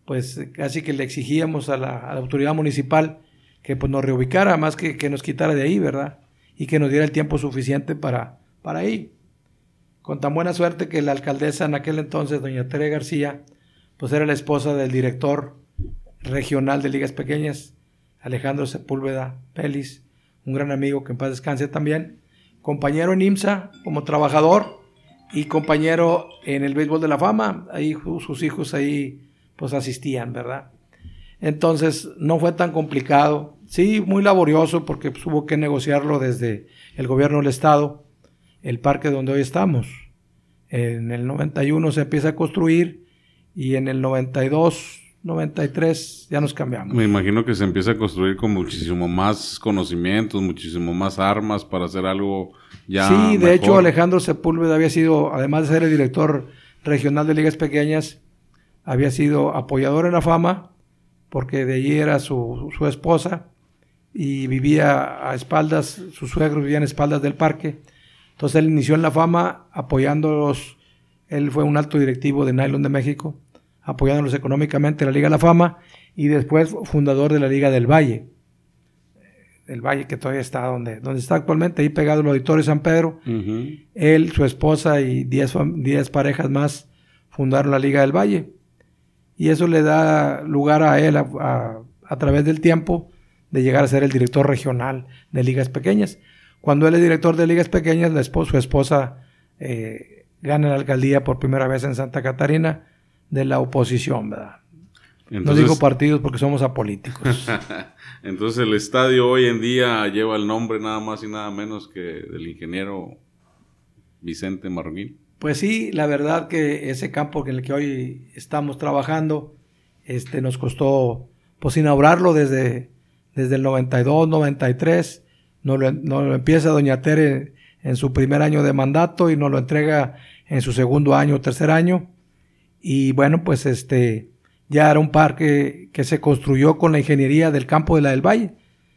pues casi que le exigíamos a la, autoridad municipal que pues nos reubicara, más que, que nos quitara de ahí, ¿verdad? y que nos diera el tiempo suficiente para, para ir. Con tan buena suerte que la alcaldesa en aquel entonces, doña Tere García, pues era la esposa del director regional de ligas pequeñas, Alejandro Sepúlveda Pelis, un gran amigo que en paz descanse también, compañero en IMSA como trabajador y compañero en el béisbol de la fama, ahí sus hijos ahí pues asistían, ¿verdad? Entonces no fue tan complicado, sí, muy laborioso porque pues, hubo que negociarlo desde el gobierno del estado, el parque donde hoy estamos. En el 91 se empieza a construir y en el 92, 93 ya nos cambiamos. Me imagino que se empieza a construir con muchísimo más conocimientos, muchísimo más armas para hacer algo ya. Sí, de hecho Alejandro Sepúlveda había sido, además de ser el director regional de ligas pequeñas, había sido apoyador en la fama porque de allí era su, esposa y vivía a espaldas, sus suegros vivían a espaldas del parque. Entonces él inició en la fama apoyándolos, él fue un alto directivo de Nylon de México, apoyándolos económicamente en la Liga de la Fama y después fundador de la Liga del Valle, el Valle que todavía está donde, donde está actualmente, ahí pegado el Auditorio San Pedro. Él, su esposa y 10 parejas más fundaron la Liga del Valle y eso le da lugar a él a, través del tiempo de llegar a ser el director regional de ligas pequeñas. Cuando él es director de ligas pequeñas, la su esposa eh, gana la alcaldía por primera vez en Santa Catarina de la oposición, ¿verdad? no digo partidos porque somos apolíticos. Entonces el estadio hoy en día lleva el nombre nada más y nada menos que del ingeniero Vicente Marroquín. Pues sí, la verdad que ese campo en el que hoy estamos trabajando, este, nos costó pues inaugurarlo desde, desde el 92, 93. Nos lo, nos lo empieza Doña Tere en su primer año de mandato y nos lo entrega en su segundo año, tercer año. Y bueno, pues este, ya era un parque que se construyó con la ingeniería del campo de la del Valle.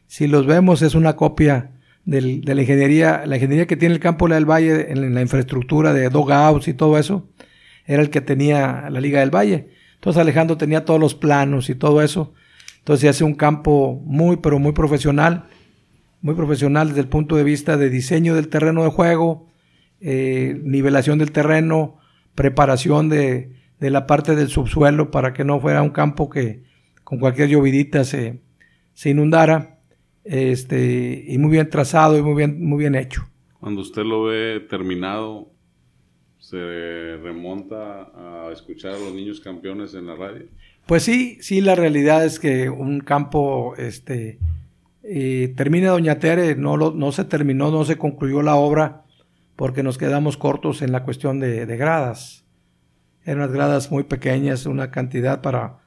Si los vemos es una copia de la ingeniería, la ingeniería que tiene el campo del Valle en la infraestructura de dogouts y todo eso, era el que tenía la Liga del Valle. Entonces Alejandro tenía todos los planos y todo eso. Entonces hace un campo muy, pero muy profesional, muy profesional desde el punto de vista de diseño del terreno de juego, eh, nivelación del terreno, preparación de, de, la parte del subsuelo para que no fuera un campo que con cualquier llovidita se, se inundara este, y muy bien trazado y muy bien, muy bien hecho. Cuando usted lo ve terminado, ¿se remonta a escuchar a los niños campeones en la radio? Pues sí, sí, la realidad es que un campo, este, eh, termina Doña Tere, no, no se terminó, no se concluyó la obra porque nos quedamos cortos en la cuestión de, gradas. Eran unas gradas muy pequeñas, una cantidad para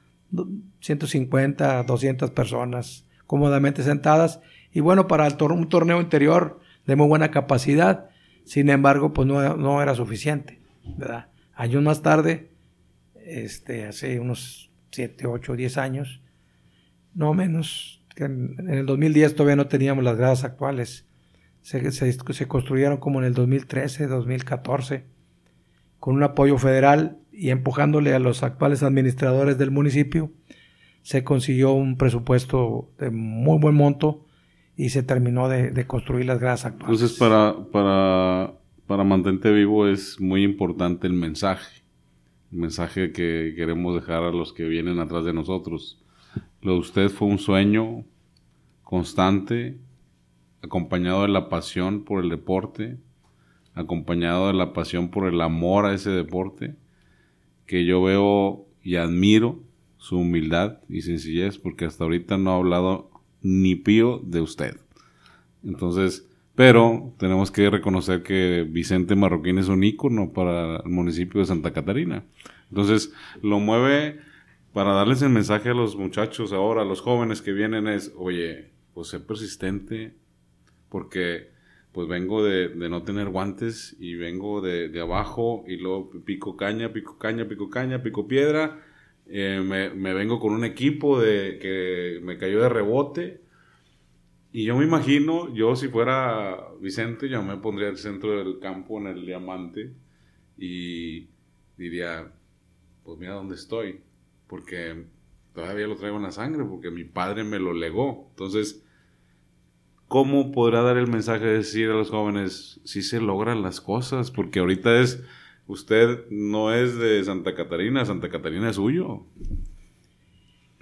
150, 200 personas cómodamente sentadas. Y bueno, para el un torneo interior de muy buena capacidad, sin embargo, pues no, era suficiente, ¿verdad? Años más tarde, este, hace unos 7, 8, 10 años, no menos, que en, el 2010 todavía no teníamos las gradas actuales. Se, se, construyeron como en el 2013, 2014, con un apoyo federal y empujándole a los actuales administradores del municipio se consiguió un presupuesto de muy buen monto y se terminó de, construir las gradas actuales. Entonces, para, para, para vivo es muy importante el mensaje, el mensaje que queremos dejar a los que vienen atrás de nosotros. Lo de usted fue un sueño constante, acompañado de la pasión por el deporte, acompañado de la pasión por el amor a ese deporte, que yo veo y admiro su humildad y sencillez, porque hasta ahorita no ha hablado ni pío de usted. Entonces, Pero tenemos que reconocer que Vicente Marroquín es un ícono para el municipio de Santa Catarina. Entonces, lo mueve para darles el mensaje a los muchachos ahora, a los jóvenes que vienen es, oye, pues sé persistente, porque pues vengo de, no tener guantes y vengo de, abajo y luego pico caña, pico caña, pico caña, pico piedra. Eh, me, vengo con un equipo de que me cayó de rebote. Y yo me imagino, yo si fuera Vicente, yo me pondría al centro del campo en el diamante y diría, pues mira dónde estoy, porque todavía lo traigo en la sangre, porque mi padre me lo legó. Entonces, ¿cómo podrá dar el mensaje de decir a los jóvenes si se logran las cosas? Porque ahorita es, usted no es de Santa Catarina, Santa Catarina es suyo.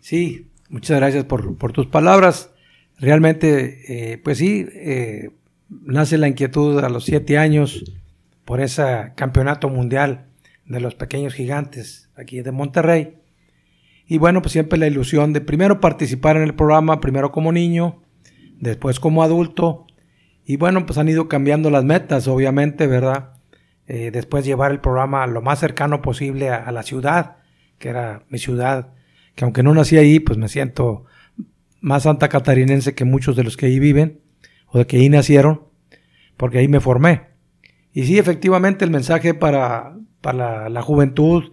Sí, muchas gracias por, tus palabras. Realmente, eh, pues sí, eh, nace la inquietud a los siete años por ese campeonato mundial de los pequeños gigantes aquí de Monterrey. Y bueno, pues siempre la ilusión de primero participar en el programa, primero como niño, después como adulto. Y bueno, pues han ido cambiando las metas, obviamente, ¿verdad? Eh, después llevar el programa lo más cercano posible a, la ciudad, que era mi ciudad, que aunque no nací ahí, pues me siento más santa catarinense que muchos de los que ahí viven, o de que ahí nacieron, porque ahí me formé. Y sí, efectivamente, el mensaje para, para la, juventud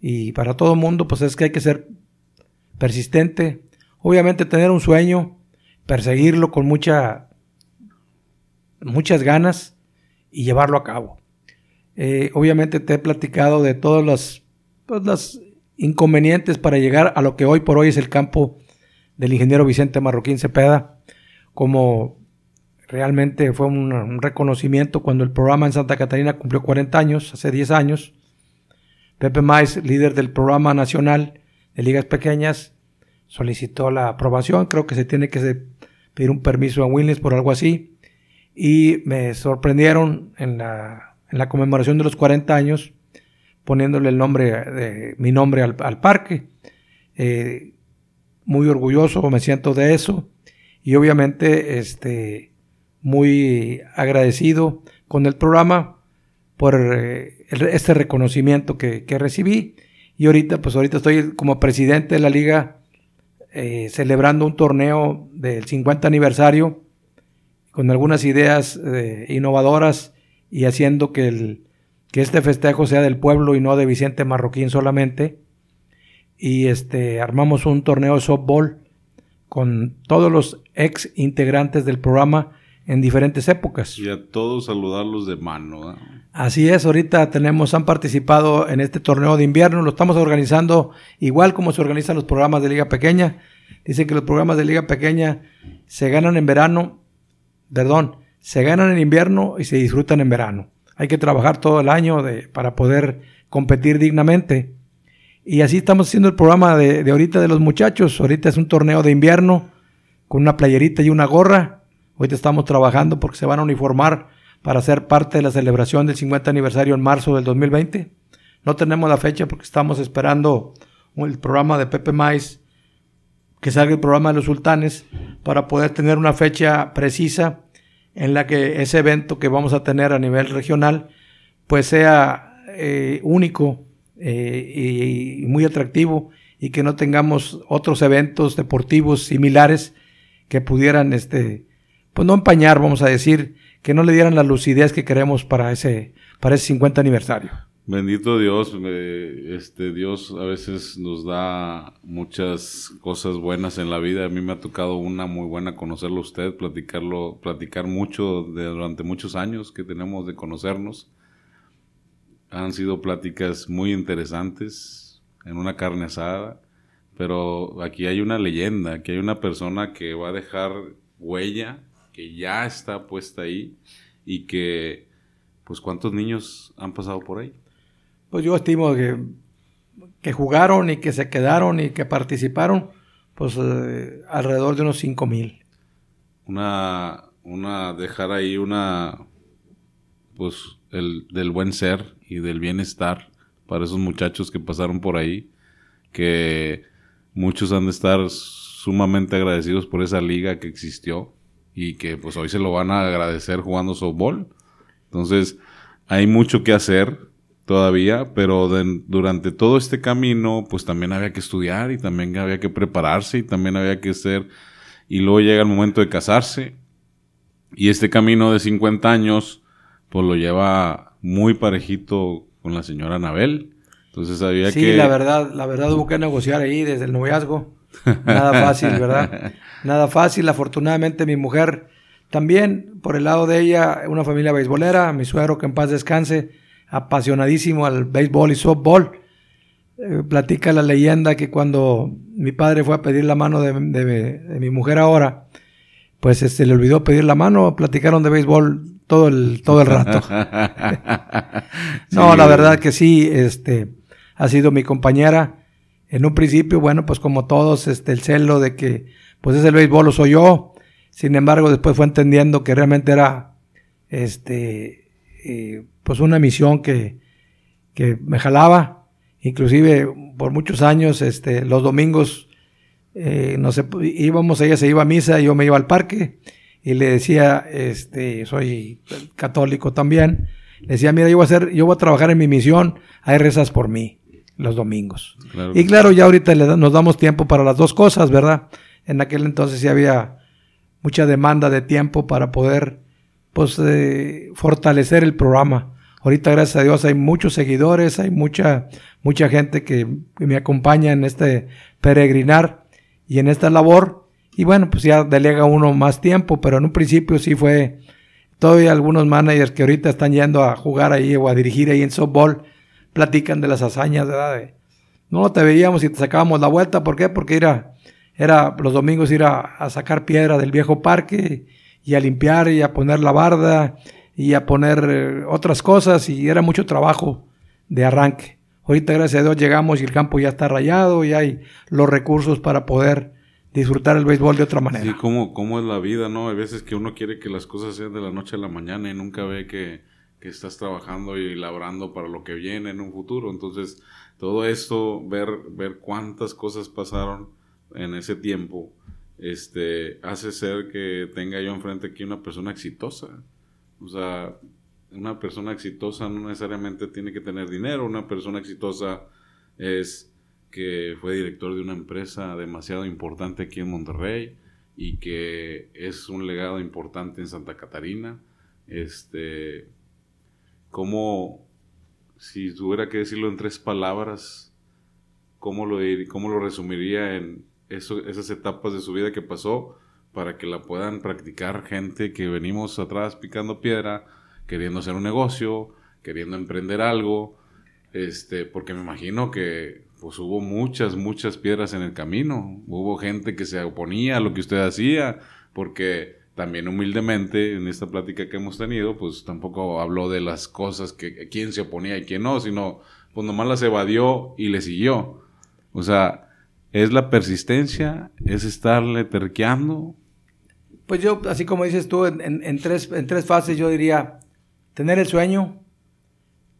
y para todo el mundo, pues es que hay que ser persistente, obviamente tener un sueño, perseguirlo con mucha, muchas ganas y llevarlo a cabo. Eh, obviamente te he platicado de todos los, pues, inconvenientes para llegar a lo que hoy por hoy es el campo del ingeniero Vicente Marroquín Cepeda, como realmente fue un, reconocimiento cuando el programa en Santa Catarina cumplió 40 años, hace 10 años. Pepe Mais, líder del programa nacional de ligas pequeñas, solicitó la aprobación, creo que se tiene que pedir un permiso a Williams por algo así, y me sorprendieron en la, en la conmemoración de los 40 años poniéndole el nombre mi nombre al, parque. Eh, muy orgulloso me siento de eso. Y obviamente este muy agradecido con el programa por eh, este reconocimiento que, que, recibí. Y ahorita pues ahorita estoy como presidente de la liga eh, celebrando un torneo del 50 aniversario con algunas ideas eh, innovadoras y haciendo que, el, que este festejo sea del pueblo y no de Vicente Marroquín solamente. Y este, armamos un torneo de softball con todos los ex integrantes del programa en diferentes épocas. Y a todos saludarlos de mano. Así es, ahorita tenemos, han participado en este torneo de invierno, lo estamos organizando igual como se organizan los programas de Liga Pequeña. Dicen que los programas de Liga Pequeña se ganan en verano, perdón, se ganan en invierno y se disfrutan en verano. Hay que trabajar todo el año de, para poder competir dignamente. Y así estamos haciendo el programa de, de ahorita de los muchachos. Ahorita es un torneo de invierno con una playerita y una gorra Ahorita estamos trabajando porque se van a uniformar para ser parte de la celebración del 50 aniversario en marzo del 2020. No tenemos la fecha porque estamos esperando el programa de Pepe Mais, que salga el programa de los sultanes, para poder tener una fecha precisa en la que ese evento que vamos a tener a nivel regional, pues sea eh, único eh, y muy atractivo y que no tengamos otros eventos deportivos similares que pudieran este, pues no empañar, vamos a decir, que no le dieran la lucidez que queremos para ese, para ese 50 aniversario. Bendito Dios, este Dios a veces nos da muchas cosas buenas en la vida. A mí me ha tocado una muy buena conocerlo a usted, platicarlo, platicar mucho durante muchos años que tenemos de conocernos. Han sido pláticas muy interesantes en una carne asada, pero aquí hay una leyenda, aquí hay una persona que va a dejar huella que ya está puesta ahí y que, pues, ¿cuántos niños han pasado por ahí? Pues yo estimo que, que jugaron y que se quedaron y que participaron, pues, eh, alrededor de unos 5 mil. Una, una, dejar ahí una, pues, el, del buen ser y del bienestar para esos muchachos que pasaron por ahí, que muchos han de estar sumamente agradecidos por esa liga que existió y que pues hoy se lo van a agradecer jugando softball. Entonces, hay mucho que hacer todavía, pero durante todo este camino, pues también había que estudiar y también había que prepararse y también había que ser, y luego llega el momento de casarse, y este camino de 50 años, pues lo lleva muy parejito con la señora Anabel. Entonces había que... Sí, la verdad, la verdad hubo que negociar ahí desde el noviazgo. Nada fácil, ¿verdad? Nada fácil. Afortunadamente mi mujer también, por el lado de ella, una familia beisbolera, mi suegro que en paz descanse, apasionadísimo al béisbol y softball. Eh, platica la leyenda que cuando mi padre fue a pedir la mano de, mi mujer ahora, pues este, le olvidó pedir la mano, platicaron de béisbol todo el, todo el rato. no, la verdad que sí, este, ha sido mi compañera. En un principio, bueno, pues como todos, este, el celo de que, pues es el béisbol, lo soy yo. Sin embargo, después fue entendiendo que realmente era, este, eh, pues una misión que, que me jalaba. Inclusive por muchos años, este, los domingos, eh, no sé, íbamos, ella se iba a misa, yo me iba al parque y le decía, este, soy católico también, le decía, mira, yo voy a hacer, yo voy a trabajar en mi misión, hay rezas por mí los domingos. y claro, ya ahorita le nos damos tiempo para las dos cosas, ¿verdad? En aquel entonces sí había mucha demanda de tiempo para poder, pues, eh, fortalecer el programa. Ahorita, gracias a Dios, hay muchos seguidores, hay mucha, mucha gente que, me acompaña en este peregrinar y en esta labor. Y bueno, pues ya delega uno más tiempo, pero en un principio sí fue todavía algunos managers que ahorita están yendo a jugar ahí o a dirigir ahí en softball, platican de las hazañas, ¿verdad? De, no te veíamos y te sacábamos la vuelta, ¿por qué? Porque era, era los domingos ir a, sacar piedra del viejo parque y a limpiar y a poner la barda y a poner eh, otras cosas y era mucho trabajo de arranque. Ahorita gracias a Dios llegamos y el campo ya está rayado y hay los recursos para poder disfrutar el béisbol de otra manera. Sí, como, como es la vida, ¿no? Hay veces que uno quiere que las cosas sean de la noche a la mañana y nunca ve que, estás trabajando y labrando para lo que viene en un futuro. Entonces, todo esto, ver, ver cuántas cosas pasaron en ese tiempo, este, hace ser que tenga yo enfrente aquí una persona exitosa. O sea, una persona exitosa no necesariamente tiene que tener dinero, una persona exitosa es que fue director de una empresa demasiado importante aquí en Monterrey y que es un legado importante en Santa Catarina. Este, como si tuviera que decirlo en tres palabras, ¿cómo lo, cómo lo resumiría en esas etapas de su vida que pasó? para que la puedan practicar gente que venimos atrás picando piedra, queriendo hacer un negocio, queriendo emprender algo, este, porque me imagino que pues hubo muchas, muchas piedras en el camino, hubo gente que se oponía a lo que usted hacía, porque también humildemente en esta plática que hemos tenido, pues tampoco habló de las cosas que quién se oponía y quién no, sino pues nomás las evadió y le siguió. O sea, es la persistencia, es estarle terqueando, pues yo, así como dices tú, en, tres, en tres fases yo diría tener el sueño,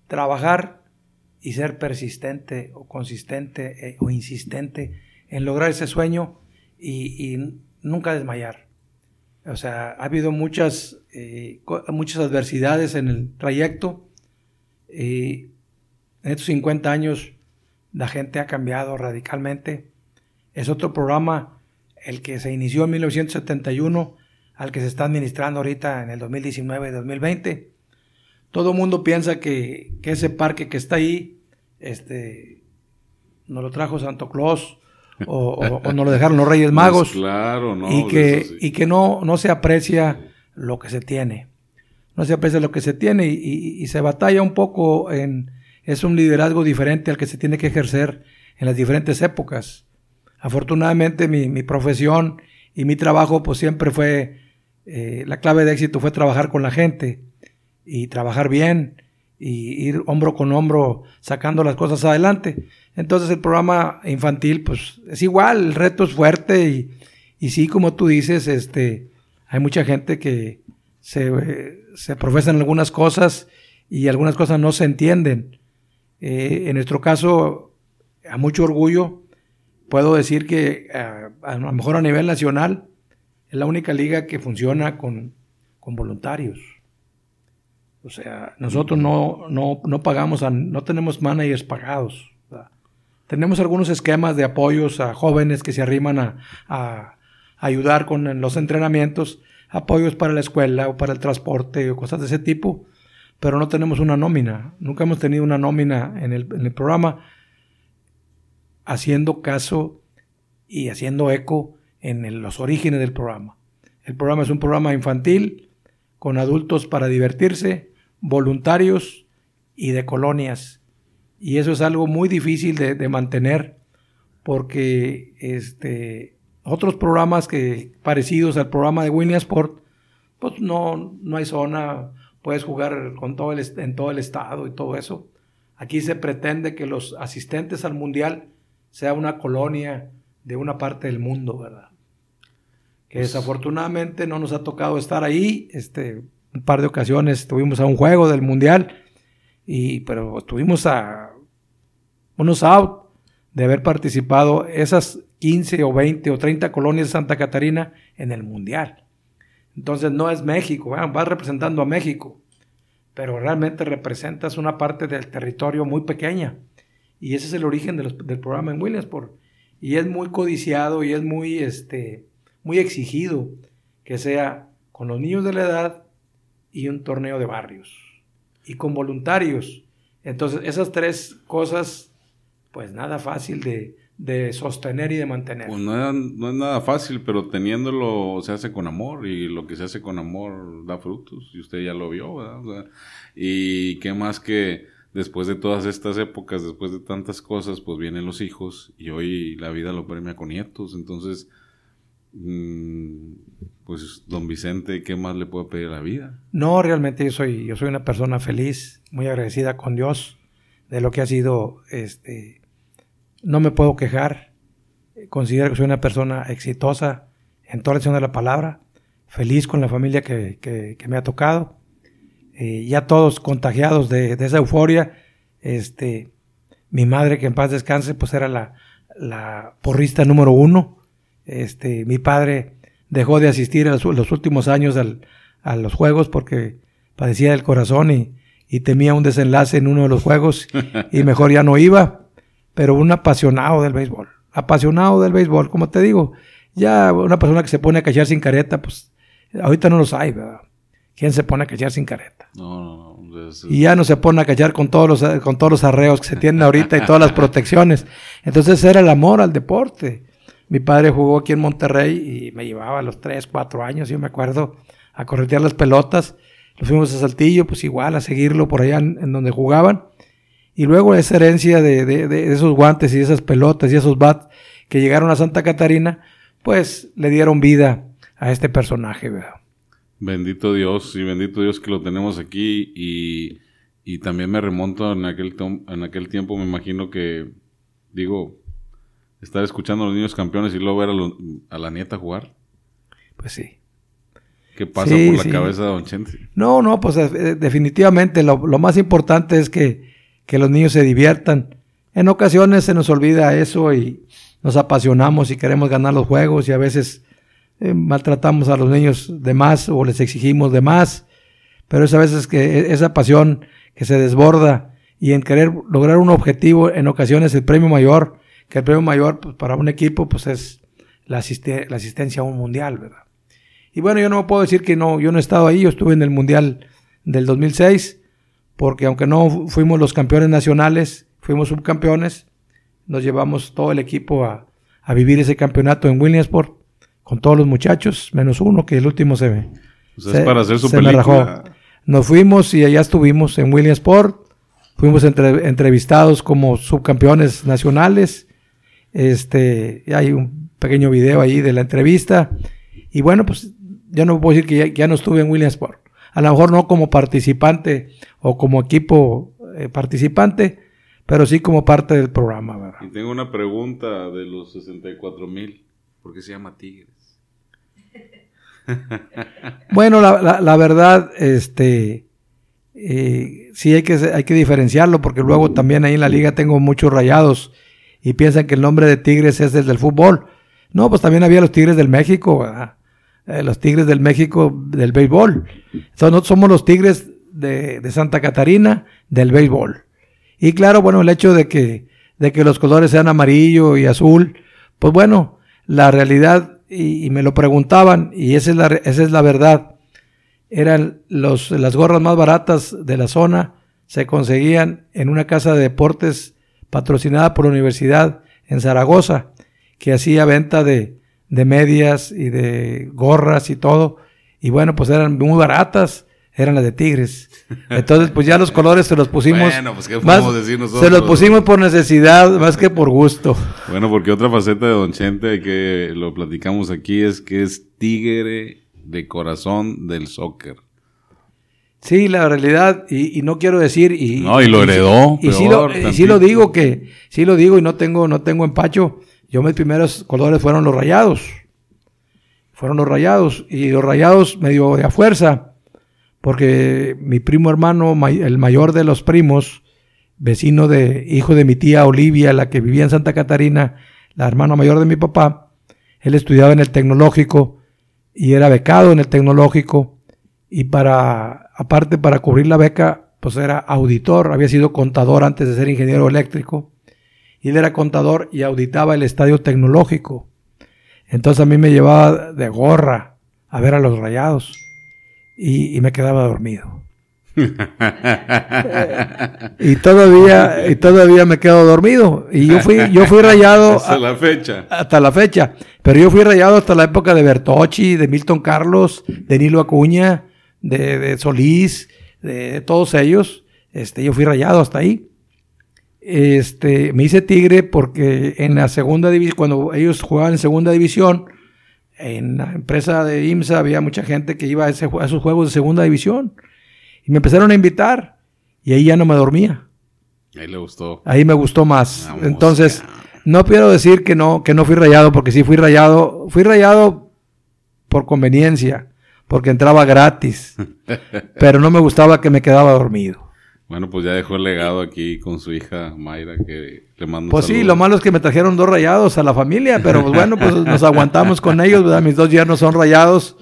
trabajar y ser persistente o consistente eh, o insistente en lograr ese sueño y, nunca desmayar. O sea, ha habido muchas, eh, muchas adversidades en el trayecto. y en estos 50 años la gente ha cambiado radicalmente. Es otro programa el que se inició en 1971 al que se está administrando ahorita en el 2019-2020. Todo el mundo piensa que, ese parque que está ahí, este, nos lo trajo Santo Claus o, nos lo dejaron los Reyes pues Magos. claro, no. Y que, y que no, no se aprecia lo que se tiene. No se aprecia lo que se tiene y, se batalla un poco en... Es un liderazgo diferente al que se tiene que ejercer en las diferentes épocas. Afortunadamente mi, mi profesión y mi trabajo pues siempre fue, eh, la clave de éxito fue trabajar con la gente y trabajar bien y ir hombro con hombro sacando las cosas adelante. Entonces el programa infantil pues es igual, el reto es fuerte y, y sí, como tú dices, este, hay mucha gente que se, se profesan algunas cosas y algunas cosas no se entienden. Eh, en nuestro caso, a mucho orgullo, puedo decir que a, lo mejor a nivel nacional, es la única liga que funciona con, con voluntarios. O sea, nosotros no, no, no pagamos, a, no tenemos managers pagados. tenemos algunos esquemas de apoyos a jóvenes que se arriman a, ayudar con los entrenamientos, apoyos para la escuela o para el transporte o cosas de ese tipo, pero no tenemos una nómina. Nunca hemos tenido una nómina en el programa haciendo caso y haciendo eco en los orígenes del programa. El programa es un programa infantil con adultos para divertirse, voluntarios y de colonias. Y eso es algo muy difícil de, mantener porque este, otros programas que, parecidos al programa de Williamsport, pues no, no hay zona, puedes jugar con todo el, en todo el estado y todo eso. Aquí se pretende que los asistentes al mundial sea una colonia de una parte del mundo, ¿verdad? Que pues desafortunadamente no nos ha tocado estar ahí, este, un par de ocasiones estuvimos a un juego del mundial, y, pero estuvimos a unos out de haber participado esas 15 o 20 o 30 colonias de Santa Catarina en el mundial. Entonces no es México, vas representando a México, pero realmente representas una parte del territorio muy pequeña. Y ese es el origen del programa en Williamsport. Y es muy codiciado y es muy, este, muy exigido que sea con los niños de la edad y un torneo de barrios. Y con voluntarios. Entonces, esas tres cosas, pues nada fácil de, sostener y de mantener. Pues no, es nada fácil, pero teniéndolo se hace con amor y lo que se hace con amor da frutos y usted ya lo vio, ¿verdad? y qué más que después de todas estas épocas, después de tantas cosas, pues vienen los hijos y hoy la vida lo premia con nietos, entonces pues don Vicente, ¿qué más le puedo pedir a la vida? No, realmente yo soy, yo soy una persona feliz, muy agradecida con Dios de lo que ha sido, este, no me puedo quejar, considero que soy una persona exitosa en toda la acción de la palabra, feliz con la familia que, me ha tocado, eh, ya todos contagiados de, esa euforia, este, mi madre que en paz descanse, pues era la, la porrista número uno, este, mi padre dejó de asistir a los, últimos años a los juegos porque padecía del corazón y, temía un desenlace en uno de los juegos y mejor ya no iba. Pero un apasionado del béisbol, apasionado del béisbol, como te digo, ya una persona que se pone a cachar sin careta, pues ahorita no los hay, ¿verdad? ¿Quién se pone a cachar sin careta? No, no, no. Y ya no se pone a cachar con todos los, con todos los arreos que se tienen ahorita y todas las protecciones. Entonces era el amor al deporte. Mi padre jugó aquí en Monterrey y me llevaba a los 3, 4 años, yo me acuerdo, a corretear las pelotas. Nos fuimos a Saltillo, pues igual, a seguirlo por allá en, donde jugaban. Y luego esa herencia de, esos guantes y esas pelotas y esos bats que llegaron a Santa Catarina, pues le dieron vida a este personaje, ¿verdad? Bendito Dios y bendito Dios que lo tenemos aquí y, y también me remonto en aquel, en aquel tiempo, me imagino que, digo, estar escuchando a los niños campeones y luego ver a, la nieta jugar? Pues sí. ¿Qué pasa por la cabeza de Don Chente? No, no, pues eh, definitivamente lo, más importante es que, los niños se diviertan. En ocasiones se nos olvida eso y nos apasionamos y queremos ganar los juegos y a veces eh, maltratamos a los niños de más o les exigimos de más. Pero es a veces que e, esa pasión que se desborda y en querer lograr un objetivo, en ocasiones el premio mayor que el premio mayor pues, para un equipo pues es la, la, asistencia a un mundial, ¿verdad? Y bueno, yo no puedo decir que no, yo no he estado ahí, yo estuve en el mundial del 2006, porque aunque no fuimos los campeones nacionales, fuimos subcampeones, nos llevamos todo el equipo a, a vivir ese campeonato en Williamsport con todos los muchachos, menos uno que el último se ve. Pues para hacer su película. Nos fuimos y allá estuvimos en Williamsport, fuimos entrevistados como subcampeones nacionales este, hay un pequeño video ahí de la entrevista. Y bueno, pues ya no puedo decir que ya, no estuve en Williamsport. A lo mejor no como participante o como equipo eh, participante, pero sí como parte del programa. ¿verdad? Y tengo una pregunta de los 64 mil. ¿Por qué se llama Tigres? bueno, la, la, verdad, este, eh, sí hay que, hay que diferenciarlo porque luego también ahí en la liga tengo muchos rayados y piensan que el nombre de Tigres es el del fútbol. No, pues también había los Tigres del México. eh, los Tigres del México del béisbol. nosotros somos los Tigres de, de, Santa Catarina del béisbol. Y claro, bueno, el hecho de que, de que los colores sean amarillo y azul, pues bueno, la realidad, y, me lo preguntaban, y esa es la, esa es la verdad, eran los, las gorras más baratas de la zona, se conseguían en una casa de deportes patrocinada por la universidad en Zaragoza, que hacía venta de, de medias y de gorras y todo. Y bueno, pues eran muy baratas, eran las de Tigres. Entonces, pues ya los colores se los pusimos. Bueno, pues ¿qué podemos decir nosotros? Se los pusimos por necesidad, más que por gusto. Bueno, porque otra faceta de Don Chente que lo platicamos aquí es que es tigre de corazón del soccer. Sí, la realidad, y, no quiero decir y no y lo heredó y, sí lo, y sí lo digo que sí lo digo y no tengo no tengo empacho yo mis primeros colores fueron los rayados. Fueron los rayados. Y los rayados me dio de a fuerza. Porque mi primo hermano, el mayor de los primos, vecino de, hijo de mi tía Olivia, la que vivía en Santa Catarina, la hermana mayor de mi papá, él estudiaba en el tecnológico y era becado en el tecnológico y para, aparte para cubrir la beca, pues era auditor, había sido contador antes de ser ingeniero eléctrico. Y él era contador y auditaba el estadio tecnológico. Entonces a mí me llevaba de gorra a ver a los rayados. Y, me quedaba dormido. y todavía y todavía me quedo dormido. Y yo fui yo fui rayado hasta la fecha. hasta la fecha. Pero yo fui rayado hasta la época de Bertocci de Milton Carlos de Nilo Acuña de, de Solís de todos ellos este yo fui rayado hasta ahí este, me hice Tigre porque en la segunda división, cuando ellos jugaban en segunda división, en la empresa de IMSA había mucha gente que iba a, ese, esos juegos de segunda división. Y me empezaron a invitar. Y ahí ya no me dormía. Ahí le gustó. Ahí me gustó más. Entonces, no quiero decir que no, que no fui rayado, porque sí fui rayado. Fui rayado por conveniencia, porque entraba gratis. pero no me gustaba que me quedaba dormido. Bueno, pues ya dejó el legado aquí con su hija Mayra, que le mando Pues sí, lo malo es que me trajeron dos rayados a la familia, pero pues bueno, pues nos aguantamos con ellos, ¿verdad? Mis dos yernos son rayados,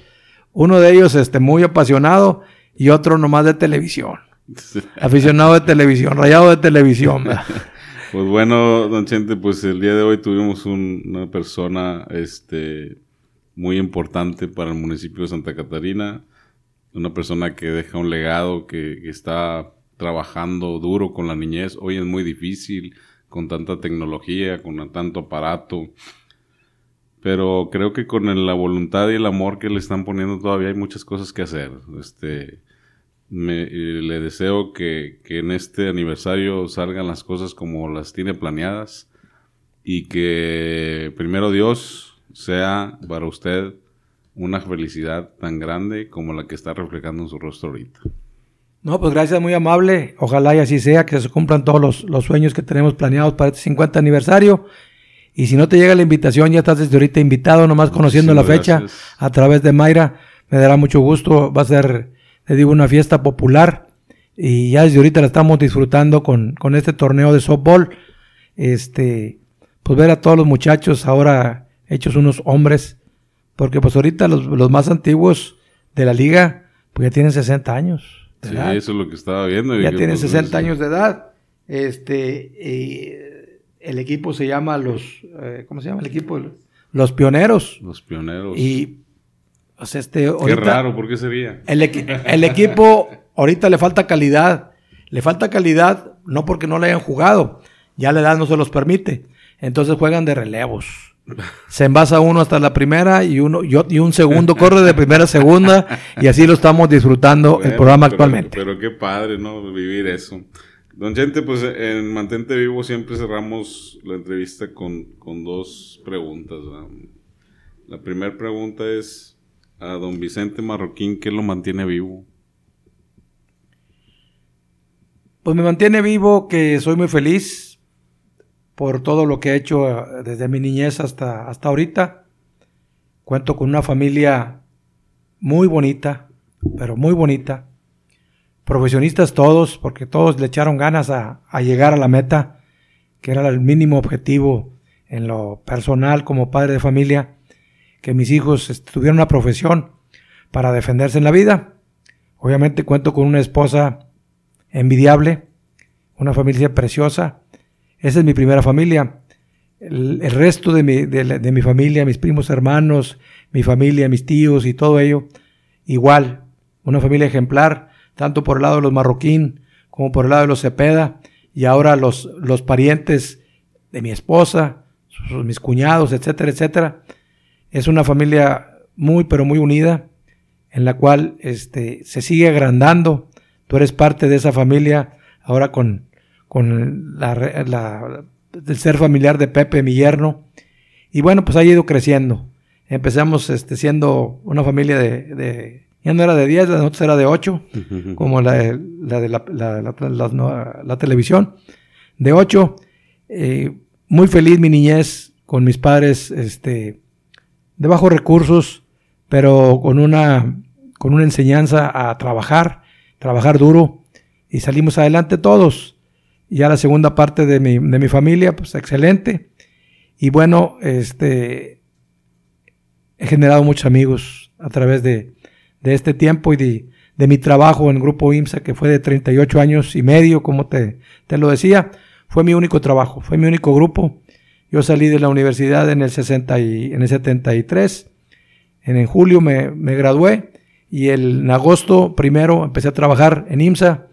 uno de ellos este, muy apasionado y otro nomás de televisión. Aficionado de televisión, rayado de televisión. ¿verdad? Pues bueno, don Chente, pues el día de hoy tuvimos una persona este, muy importante para el municipio de Santa Catarina, una persona que deja un legado, que, que está trabajando duro con la niñez. Hoy es muy difícil con tanta tecnología, con tanto aparato. Pero creo que con la voluntad y el amor que le están poniendo todavía hay muchas cosas que hacer. Este, me, le deseo que, que, en este aniversario salgan las cosas como las tiene planeadas y que primero Dios sea para usted una felicidad tan grande como la que está reflejando en su rostro ahorita. No, pues gracias, muy amable. Ojalá y así sea, que se cumplan todos los, sueños que tenemos planeados para este 50 aniversario. Y si no te llega la invitación, ya estás desde ahorita invitado, nomás conociendo la fecha a través de Mayra. Me dará mucho gusto. Va a ser, te digo, una fiesta popular. Y ya desde ahorita la estamos disfrutando con, con este torneo de softball. Este, pues ver a todos los muchachos ahora hechos unos hombres. Porque pues ahorita los, los más antiguos de la liga, pues ya tienen 60 años. Sí, eso es lo que estaba viendo. Ya tiene 60 pues, años de edad. Este, el equipo se llama los, eh, ¿cómo se llama el equipo? Los Pioneros. Los Pioneros. Y, o sea, este, Qué raro, ¿por qué sería? El, el equipo ahorita le falta calidad. Le falta calidad no porque no le hayan jugado, ya la edad no se los permite. Entonces juegan de relevos se envasa uno hasta la primera y uno y un segundo corre de primera a segunda y así lo estamos disfrutando el programa actualmente. Pero qué padre, ¿no? Vivir eso. Don Chente, pues en Mantente Vivo siempre cerramos la entrevista con, con dos preguntas. La primera pregunta es a don Vicente Marroquín, ¿qué lo mantiene vivo? Pues me mantiene vivo que soy muy feliz, por todo lo que he hecho eh, desde mi niñez hasta, hasta ahorita. Cuento con una familia muy bonita, pero muy bonita. Profesionistas todos, porque todos le echaron ganas a, llegar a la meta, que era el mínimo objetivo en lo personal como padre de familia. que mis hijos tuvieran una profesión para defenderse en la vida. Obviamente cuento con una esposa envidiable, una familia preciosa. Esa es mi primera familia. El, resto de mi, de mi familia, mis primos hermanos, mi familia, mis tíos y todo ello, igual. Una familia ejemplar, tanto por el lado de los marroquín como por el lado de los Cepeda y ahora los, los parientes de mi esposa, mis cuñados, etcétera, etcétera. Es una familia muy, pero muy unida, en la cual este, se sigue agrandando. Tú eres parte de esa familia ahora con, con la, el ser familiar de Pepe, mi yerno. Y bueno, pues ha ido creciendo. Empezamos este, siendo una familia de, ya no era de 10, la de nosotros era de 8, como la de la, de la, la, televisión, de 8. Eh, muy feliz mi niñez con mis padres este, de bajos recursos, pero con una, con una enseñanza a trabajar, trabajar duro, y salimos adelante todos. Ya la segunda parte de mi, de mi familia, pues excelente. Y bueno, este, he generado muchos amigos a través de, de este tiempo y de, de, mi trabajo en Grupo IMSA, que fue de 38 años y medio, como te, te lo decía. Fue mi único trabajo, fue mi único grupo. Yo salí de la universidad en el, 60 y, en el 73. En, en julio me, me gradué y el, en agosto primero empecé a trabajar en IMSA.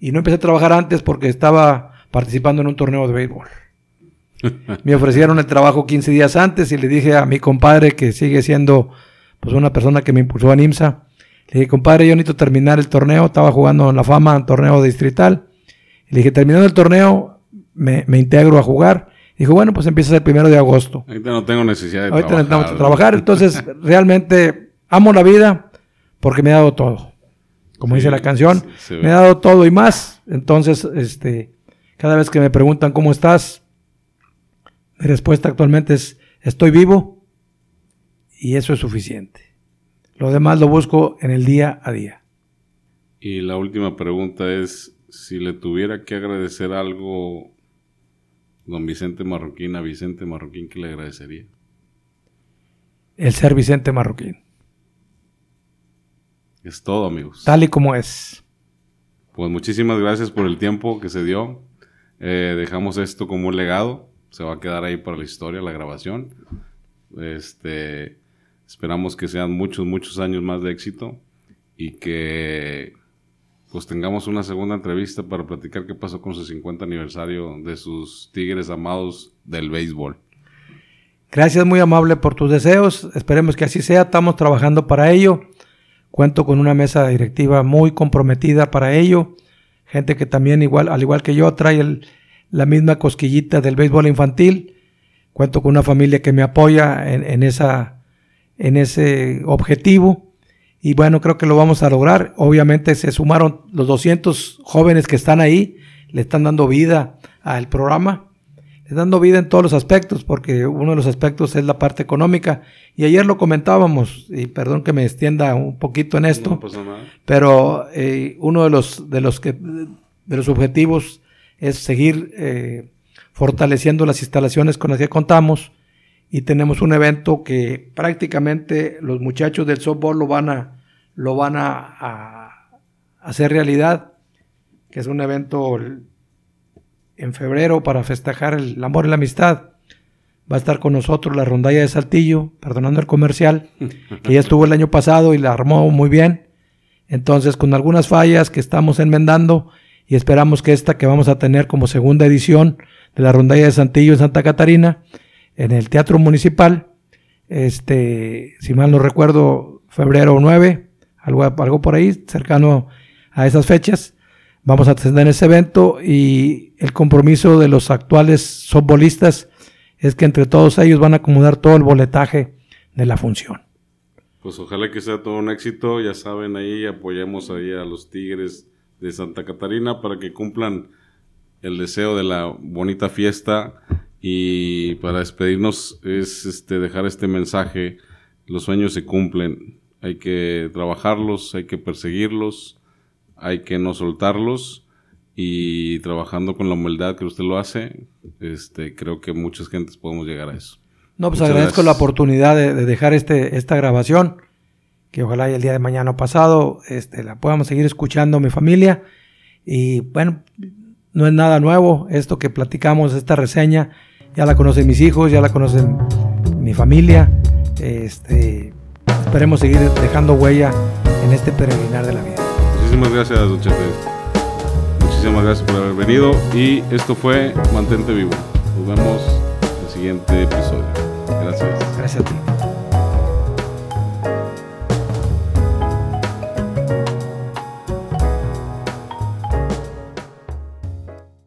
Y no empecé a trabajar antes porque estaba participando en un torneo de béisbol. Me ofrecieron el trabajo 15 días antes y le dije a mi compadre que sigue siendo pues una persona que me impulsó a IMSA. Le dije, compadre, yo necesito terminar el torneo. Estaba jugando en la fama, en torneo distrital. Le dije, terminando el torneo, me, integro a jugar. Dijo, bueno, pues empieza el primero de agosto. Ahorita no tengo necesidad de Ahorita trabajar. Ahorita no trabajar. Entonces, realmente amo la vida porque me ha dado todo. Como dice la canción, me ha dado todo y más. Entonces, este, cada vez que me preguntan cómo estás, mi respuesta actualmente es, estoy vivo y eso es suficiente. Lo demás lo busco en el día a día. Y la última pregunta es, si le tuviera que agradecer algo don Vicente Marroquín a Vicente Marroquín, ¿qué le agradecería? El ser Vicente Marroquín. Es todo, amigos. Tal y como es. Pues muchísimas gracias por el tiempo que se dio. Eh, dejamos esto como un legado. Se va a quedar ahí para la historia, la grabación. Este, Esperamos que sean muchos, muchos años más de éxito y que pues tengamos una segunda entrevista para platicar qué pasó con su 50 aniversario de sus Tigres amados del béisbol. Gracias, muy amable por tus deseos. Esperemos que así sea. Estamos trabajando para ello. Cuento con una mesa directiva muy comprometida para ello. Gente que también, igual, al igual que yo, trae la misma cosquillita del béisbol infantil. Cuento con una familia que me apoya en esa en ese objetivo. Y bueno, creo que lo vamos a lograr. Obviamente se sumaron los 200 jóvenes que están ahí, le están dando vida al programa, le dando vida en todos los aspectos, porque uno de los aspectos es la parte económica. Y ayer lo comentábamos, y perdón que me extienda un poquito en esto, pero eh, uno de los, de los que, de los objetivos es seguir eh, fortaleciendo las instalaciones con las que contamos y tenemos un evento que prácticamente los muchachos del softball lo van a, lo van a, hacer realidad, que es un evento en febrero para festejar el amor y la amistad. Va a estar con nosotros la rondalla de Saltillo, perdonando el comercial, que ya estuvo el año pasado y la armó muy bien. Entonces, con algunas fallas que estamos enmendando y esperamos que esta que vamos a tener como segunda edición de la rondalla de Saltillo en Santa Catarina, en el Teatro Municipal, este, si mal no recuerdo, febrero 9, algo, algo por ahí, cercano a esas fechas. Vamos a tener ese evento y el compromiso de los actuales softbolistas es que entre todos ellos van a acomodar todo el boletaje de la función. Pues ojalá que sea todo un éxito, ya saben ahí, apoyemos ahí a los Tigres de Santa Catarina para que cumplan el deseo de la bonita fiesta y para despedirnos es este, dejar este mensaje. Los sueños se cumplen. Hay que trabajarlos, hay que perseguirlos, hay que no soltarlos y trabajando con la humildad que usted lo hace, este, creo que muchas gentes podemos llegar a eso. No, pues Muchas agradezco gracias. la oportunidad de, de dejar este, esta grabación, que ojalá y el día de mañana pasado este, la podamos seguir escuchando mi familia. Y bueno, no es nada nuevo esto que platicamos, esta reseña, ya la conocen mis hijos, ya la conocen mi familia. Este, esperemos seguir dejando huella en este peregrinar de la vida. Muchísimas gracias, Don. Muchísimas gracias por haber venido. Y esto fue Mantente Vivo. Nos vemos en el siguiente episodio. Gracias. Gracias a ti.